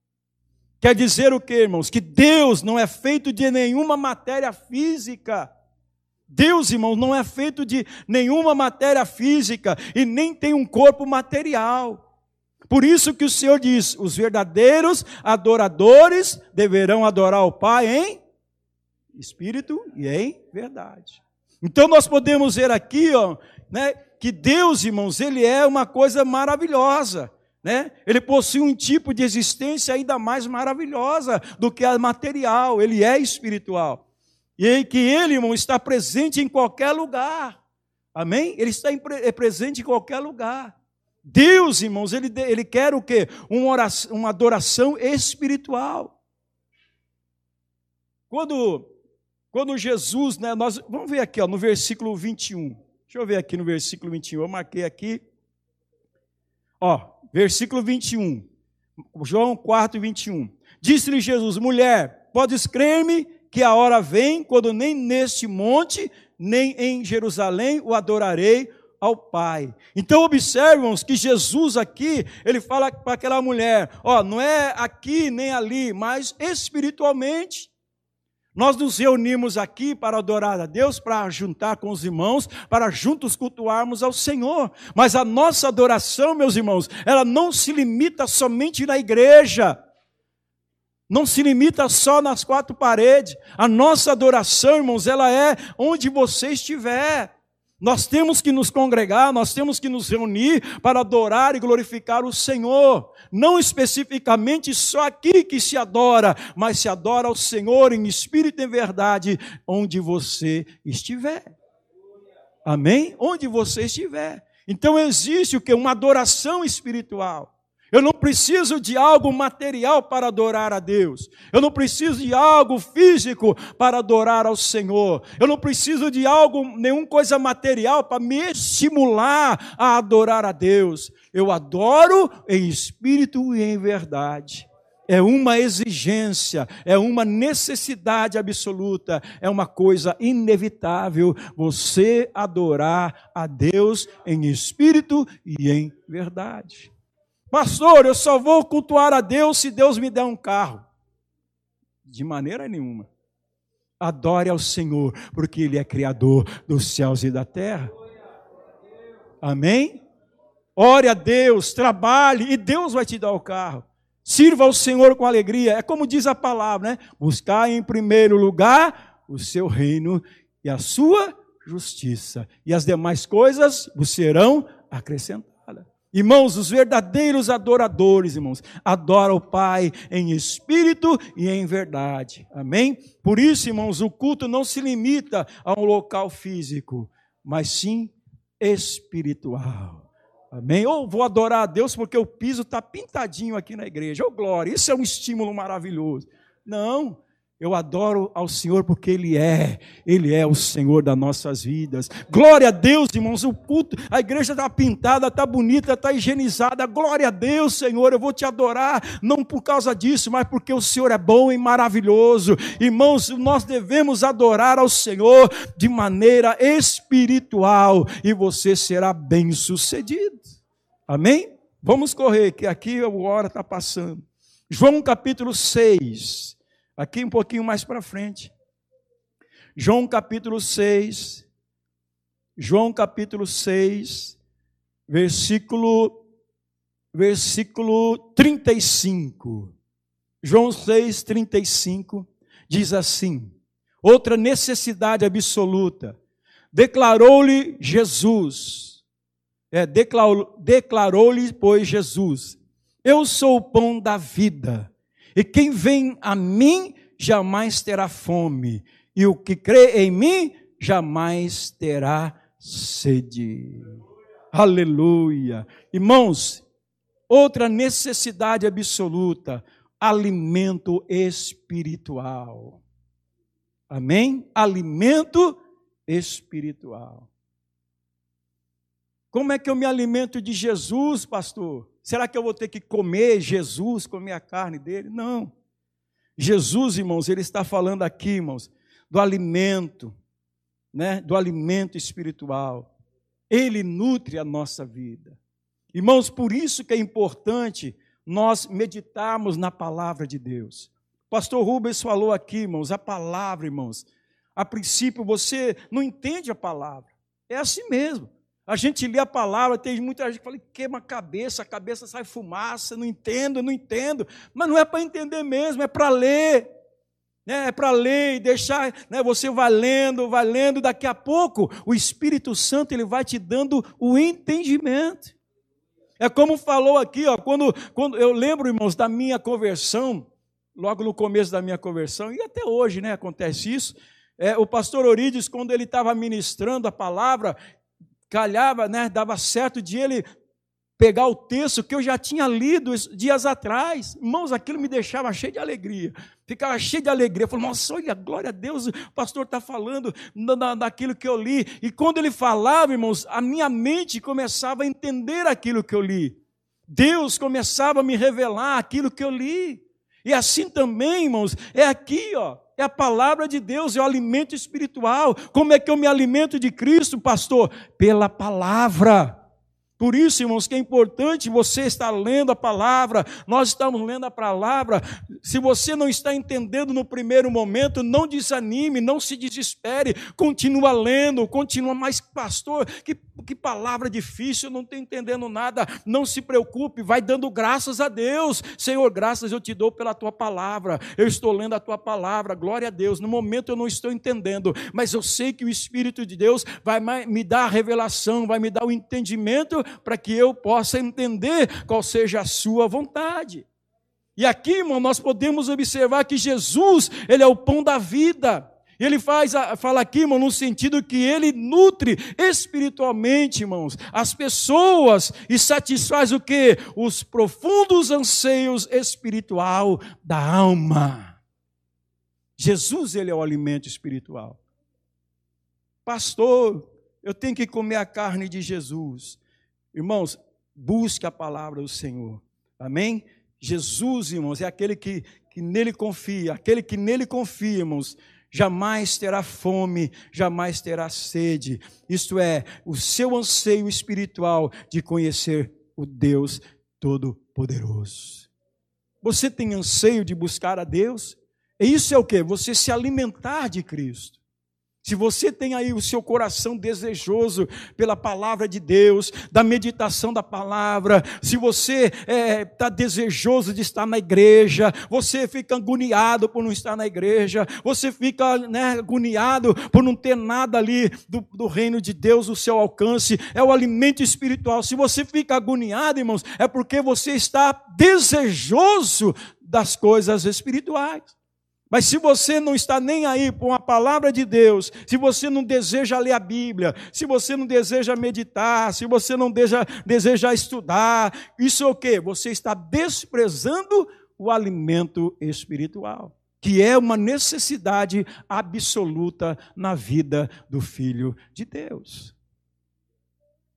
[SPEAKER 1] Quer dizer o que, irmãos? Que Deus não é feito de nenhuma matéria física. Deus, irmãos, não é feito de nenhuma matéria física e nem tem um corpo material. Por isso que o Senhor diz: os verdadeiros adoradores deverão adorar o Pai em espírito e em verdade. Então nós podemos ver aqui, ó, né, que Deus, irmãos, ele é uma coisa maravilhosa. Né? Ele possui um tipo de existência ainda mais maravilhosa do que a material, ele é espiritual. E que ele, irmão, está presente em qualquer lugar. Amém? Ele está é presente em qualquer lugar. Deus, irmãos, ele, ele quer o quê? Uma, oração, uma adoração espiritual. Quando, quando Jesus, né, nós, vamos ver aqui ó, no versículo 21. Deixa eu ver aqui no versículo 21. Eu marquei aqui. Ó, versículo 21. João 4, 21. Disse-lhe Jesus: Mulher, podes crer-me que a hora vem quando nem neste monte, nem em Jerusalém o adorarei, ao Pai. Então observam que Jesus aqui, ele fala para aquela mulher, ó, não é aqui nem ali, mas espiritualmente. Nós nos reunimos aqui para adorar a Deus, para juntar com os irmãos, para juntos cultuarmos ao Senhor. Mas a nossa adoração, meus irmãos, ela não se limita somente na igreja. Não se limita só nas quatro paredes. A nossa adoração, irmãos, ela é onde você estiver. Nós temos que nos congregar, nós temos que nos reunir para adorar e glorificar o Senhor. Não especificamente só aqui que se adora, mas se adora ao Senhor em espírito e em verdade, onde você estiver. Amém? Onde você estiver. Então existe o que? Uma adoração espiritual. Eu não preciso de algo material para adorar a Deus. Eu não preciso de algo físico para adorar ao Senhor. Eu não preciso de algo, nenhuma coisa material para me estimular a adorar a Deus. Eu adoro em espírito e em verdade. É uma exigência, é uma necessidade absoluta, é uma coisa inevitável você adorar a Deus em espírito e em verdade. Pastor, eu só vou cultuar a Deus se Deus me der um carro. De maneira nenhuma. Adore ao Senhor, porque Ele é Criador dos céus e da terra. Amém? Ore a Deus, trabalhe e Deus vai te dar o carro. Sirva ao Senhor com alegria. É como diz a palavra, né? Buscar em primeiro lugar o seu reino e a sua justiça, e as demais coisas vos serão acrescentadas. Irmãos, os verdadeiros adoradores, irmãos, adoram o Pai em espírito e em verdade. Amém? Por isso, irmãos, o culto não se limita a um local físico, mas sim espiritual. Amém? Ou vou adorar a Deus porque o piso está pintadinho aqui na igreja. Oh, glória, isso é um estímulo maravilhoso. Não, eu adoro ao Senhor porque Ele é, Ele é o Senhor das nossas vidas. Glória a Deus, irmãos. O culto, a igreja está pintada, está bonita, está higienizada. Glória a Deus, Senhor. Eu vou te adorar, não por causa disso, mas porque o Senhor é bom e maravilhoso. Irmãos, nós devemos adorar ao Senhor de maneira espiritual e você será bem sucedido. Amém? Vamos correr, que aqui a hora está passando. João capítulo 6. Aqui um pouquinho mais para frente. João capítulo 6. João capítulo 6, versículo versículo 35. João 6, 35 diz assim: Outra necessidade absoluta. Declarou-lhe Jesus, é, declarou-lhe, declarou pois, Jesus: Eu sou o pão da vida. E quem vem a mim jamais terá fome, e o que crê em mim jamais terá sede. Aleluia. Irmãos, outra necessidade absoluta, alimento espiritual. Amém? Alimento espiritual. Como é que eu me alimento de Jesus, pastor? Será que eu vou ter que comer Jesus, comer a carne dele? Não. Jesus, irmãos, ele está falando aqui, irmãos, do alimento, né? Do alimento espiritual. Ele nutre a nossa vida. Irmãos, por isso que é importante nós meditarmos na palavra de Deus. pastor Rubens falou aqui, irmãos, a palavra, irmãos. A princípio você não entende a palavra. É assim mesmo. A gente lê a palavra, tem muita gente que fala, queima a cabeça, a cabeça sai fumaça, não entendo, não entendo. Mas não é para entender mesmo, é para ler. Né? É para ler e deixar, né? você vai lendo, vai lendo, daqui a pouco o Espírito Santo ele vai te dando o entendimento. É como falou aqui, ó, quando, quando eu lembro, irmãos, da minha conversão, logo no começo da minha conversão, e até hoje né, acontece isso. É, o pastor Orides, quando ele estava ministrando a palavra, calhava, né, dava certo de ele pegar o texto que eu já tinha lido dias atrás. Irmãos, aquilo me deixava cheio de alegria. Ficava cheio de alegria. Eu falei, nossa, olha, glória a Deus, o pastor está falando daquilo que eu li. E quando ele falava, irmãos, a minha mente começava a entender aquilo que eu li. Deus começava a me revelar aquilo que eu li. E assim também, irmãos, é aqui, ó é a palavra de Deus, é o alimento espiritual. Como é que eu me alimento de Cristo, pastor? Pela palavra. Por isso, irmãos, que é importante você estar lendo a palavra, nós estamos lendo a palavra. Se você não está entendendo no primeiro momento, não desanime, não se desespere, continua lendo, continua, mas pastor, que, que palavra difícil, eu não estou entendendo nada. Não se preocupe, vai dando graças a Deus. Senhor, graças eu te dou pela tua palavra, eu estou lendo a tua palavra, glória a Deus. No momento eu não estou entendendo, mas eu sei que o Espírito de Deus vai me dar a revelação, vai me dar o entendimento para que eu possa entender qual seja a sua vontade. E aqui, irmão, nós podemos observar que Jesus, ele é o pão da vida. Ele faz, fala aqui, irmão, no sentido que ele nutre espiritualmente, irmãos, as pessoas e satisfaz o que? Os profundos anseios espiritual da alma. Jesus, ele é o alimento espiritual. Pastor, eu tenho que comer a carne de Jesus. Irmãos, busque a palavra do Senhor. Amém? Jesus, irmãos, é aquele que, que nele confia, aquele que nele confia, irmãos, jamais terá fome, jamais terá sede. Isto é, o seu anseio espiritual de conhecer o Deus Todo-Poderoso. Você tem anseio de buscar a Deus? E isso é o que? Você se alimentar de Cristo. Se você tem aí o seu coração desejoso pela palavra de Deus, da meditação da palavra, se você está é, tá desejoso de estar na igreja, você fica agoniado por não estar na igreja, você fica né, agoniado por não ter nada ali do, do reino de Deus, o seu alcance, é o alimento espiritual. Se você fica agoniado, irmãos, é porque você está desejoso das coisas espirituais. Mas se você não está nem aí com a palavra de Deus, se você não deseja ler a Bíblia, se você não deseja meditar, se você não deseja, deseja estudar, isso é o quê? Você está desprezando o alimento espiritual, que é uma necessidade absoluta na vida do Filho de Deus.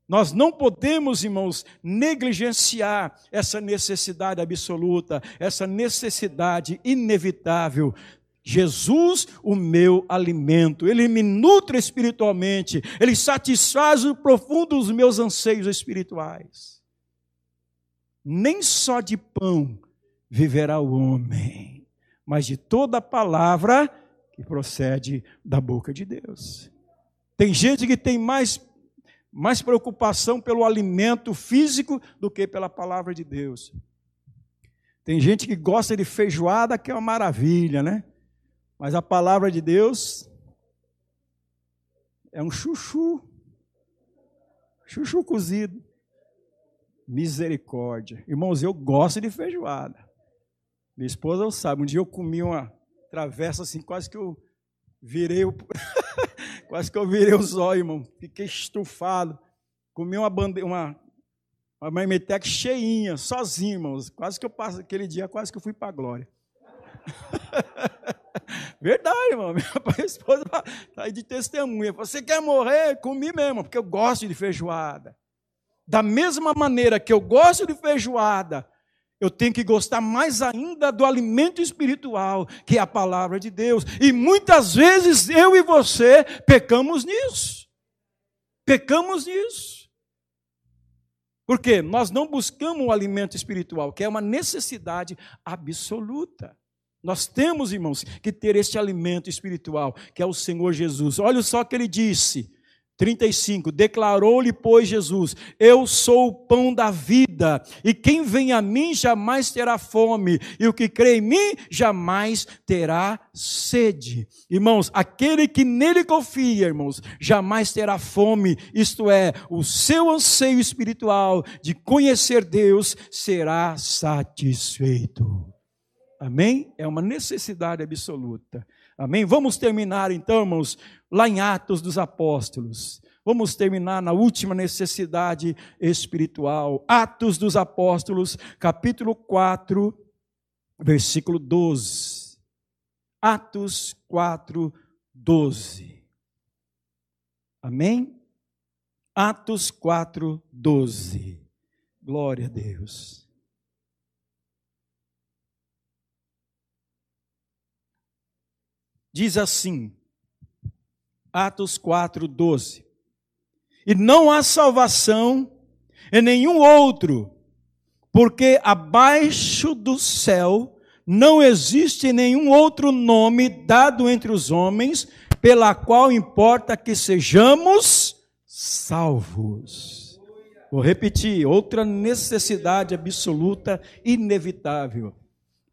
[SPEAKER 1] Nós não podemos, irmãos, negligenciar essa necessidade absoluta, essa necessidade inevitável. Jesus, o meu alimento, ele me nutre espiritualmente, ele satisfaz o profundo dos meus anseios espirituais. Nem só de pão viverá o homem, mas de toda palavra que procede da boca de Deus. Tem gente que tem mais mais preocupação pelo alimento físico do que pela palavra de Deus. Tem gente que gosta de feijoada, que é uma maravilha, né? Mas a palavra de Deus é um chuchu. Chuchu cozido. Misericórdia. Irmãos, eu gosto de feijoada. Minha esposa sabe. Um dia eu comi uma travessa assim, quase que eu virei o. Quase que eu virei os olhos, irmão. Fiquei estufado. Comi uma bandeira, uma, uma marmitex cheinha, sozinho, irmãos. Quase que eu passo aquele dia, quase que eu fui para a glória. Verdade, irmão. Minha esposa está aí de testemunha. Você quer morrer? Comi mesmo, porque eu gosto de feijoada. Da mesma maneira que eu gosto de feijoada, eu tenho que gostar mais ainda do alimento espiritual, que é a palavra de Deus. E muitas vezes eu e você pecamos nisso. Pecamos nisso. Porque nós não buscamos o alimento espiritual, que é uma necessidade absoluta. Nós temos, irmãos, que ter este alimento espiritual, que é o Senhor Jesus. Olha só o que ele disse. 35, declarou-lhe, pois, Jesus: Eu sou o pão da vida, e quem vem a mim jamais terá fome, e o que crê em mim jamais terá sede. Irmãos, aquele que nele confia, irmãos, jamais terá fome, isto é, o seu anseio espiritual de conhecer Deus será satisfeito. Amém? É uma necessidade absoluta. Amém? Vamos terminar então, irmãos, lá em Atos dos Apóstolos. Vamos terminar na última necessidade espiritual. Atos dos Apóstolos, capítulo 4, versículo 12. Atos 4, 12. Amém? Atos 4, 12. Glória a Deus. diz assim, Atos 4, 12: E não há salvação em nenhum outro, porque abaixo do céu não existe nenhum outro nome dado entre os homens pela qual importa que sejamos salvos. Vou repetir, outra necessidade absoluta, inevitável.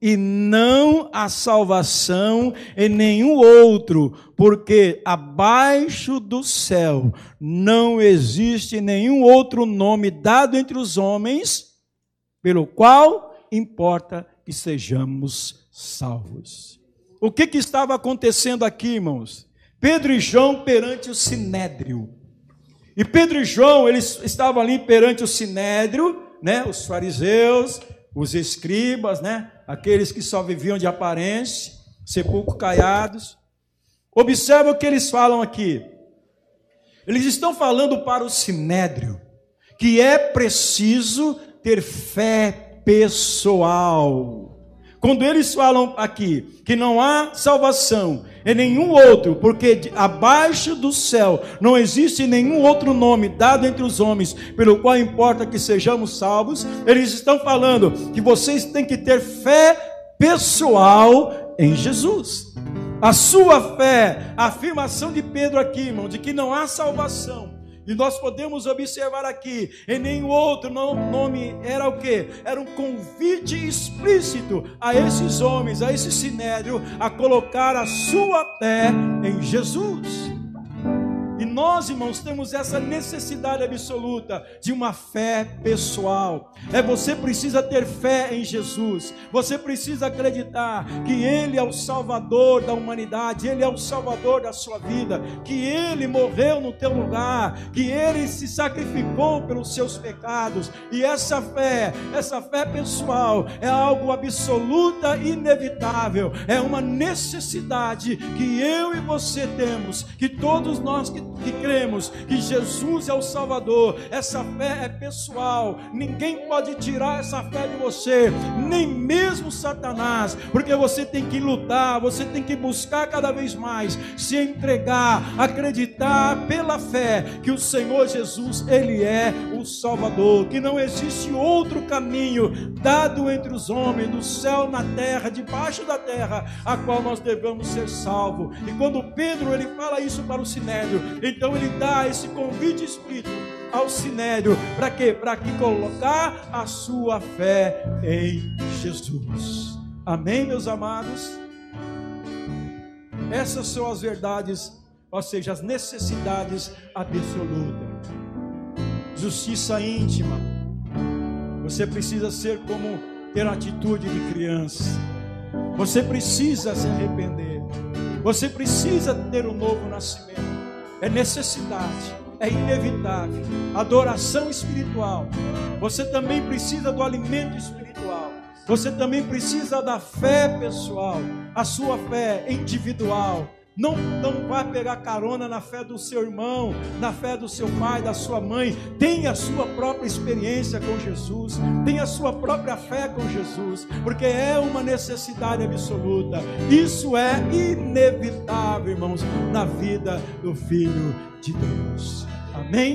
[SPEAKER 1] E não a salvação em nenhum outro, porque abaixo do céu não existe nenhum outro nome dado entre os homens pelo qual importa que sejamos salvos. O que, que estava acontecendo aqui, irmãos? Pedro e João perante o sinédrio. E Pedro e João, eles estavam ali perante o sinédrio, né? Os fariseus, os escribas, né? Aqueles que só viviam de aparência, sepulcro caiados. Observa o que eles falam aqui. Eles estão falando para o sinédrio que é preciso ter fé pessoal. Quando eles falam aqui que não há salvação em nenhum outro, porque abaixo do céu não existe nenhum outro nome dado entre os homens pelo qual importa que sejamos salvos, eles estão falando que vocês têm que ter fé pessoal em Jesus. A sua fé, a afirmação de Pedro aqui, irmão, de que não há salvação e nós podemos observar aqui, em nenhum outro nome era o que? Era um convite explícito a esses homens, a esse sinédrio, a colocar a sua fé em Jesus. E nós, irmãos, temos essa necessidade absoluta de uma fé pessoal. É você precisa ter fé em Jesus. Você precisa acreditar que ele é o salvador da humanidade, ele é o salvador da sua vida, que ele morreu no teu lugar, que ele se sacrificou pelos seus pecados. E essa fé, essa fé pessoal é algo absoluta inevitável. É uma necessidade que eu e você temos, que todos nós que que cremos que Jesus é o Salvador, essa fé é pessoal, ninguém pode tirar essa fé de você, nem mesmo Satanás, porque você tem que lutar, você tem que buscar cada vez mais se entregar, acreditar pela fé que o Senhor Jesus, Ele é o Salvador, que não existe outro caminho dado entre os homens, do céu na terra, debaixo da terra, a qual nós devemos ser salvos. E quando Pedro ele fala isso para o Sinédrio, então ele dá esse convite espírito ao sinédrio para quê? Para que colocar a sua fé em Jesus. Amém, meus amados. Essas são as verdades, ou seja, as necessidades absolutas. Justiça íntima. Você precisa ser como ter atitude de criança. Você precisa se arrepender. Você precisa ter um novo nascimento é necessidade, é inevitável. Adoração espiritual. Você também precisa do alimento espiritual. Você também precisa da fé pessoal, a sua fé individual, não, não vá pegar carona na fé do seu irmão, na fé do seu pai, da sua mãe. Tenha a sua própria experiência com Jesus. Tenha a sua própria fé com Jesus. Porque é uma necessidade absoluta. Isso é inevitável, irmãos, na vida do Filho de Deus. Amém?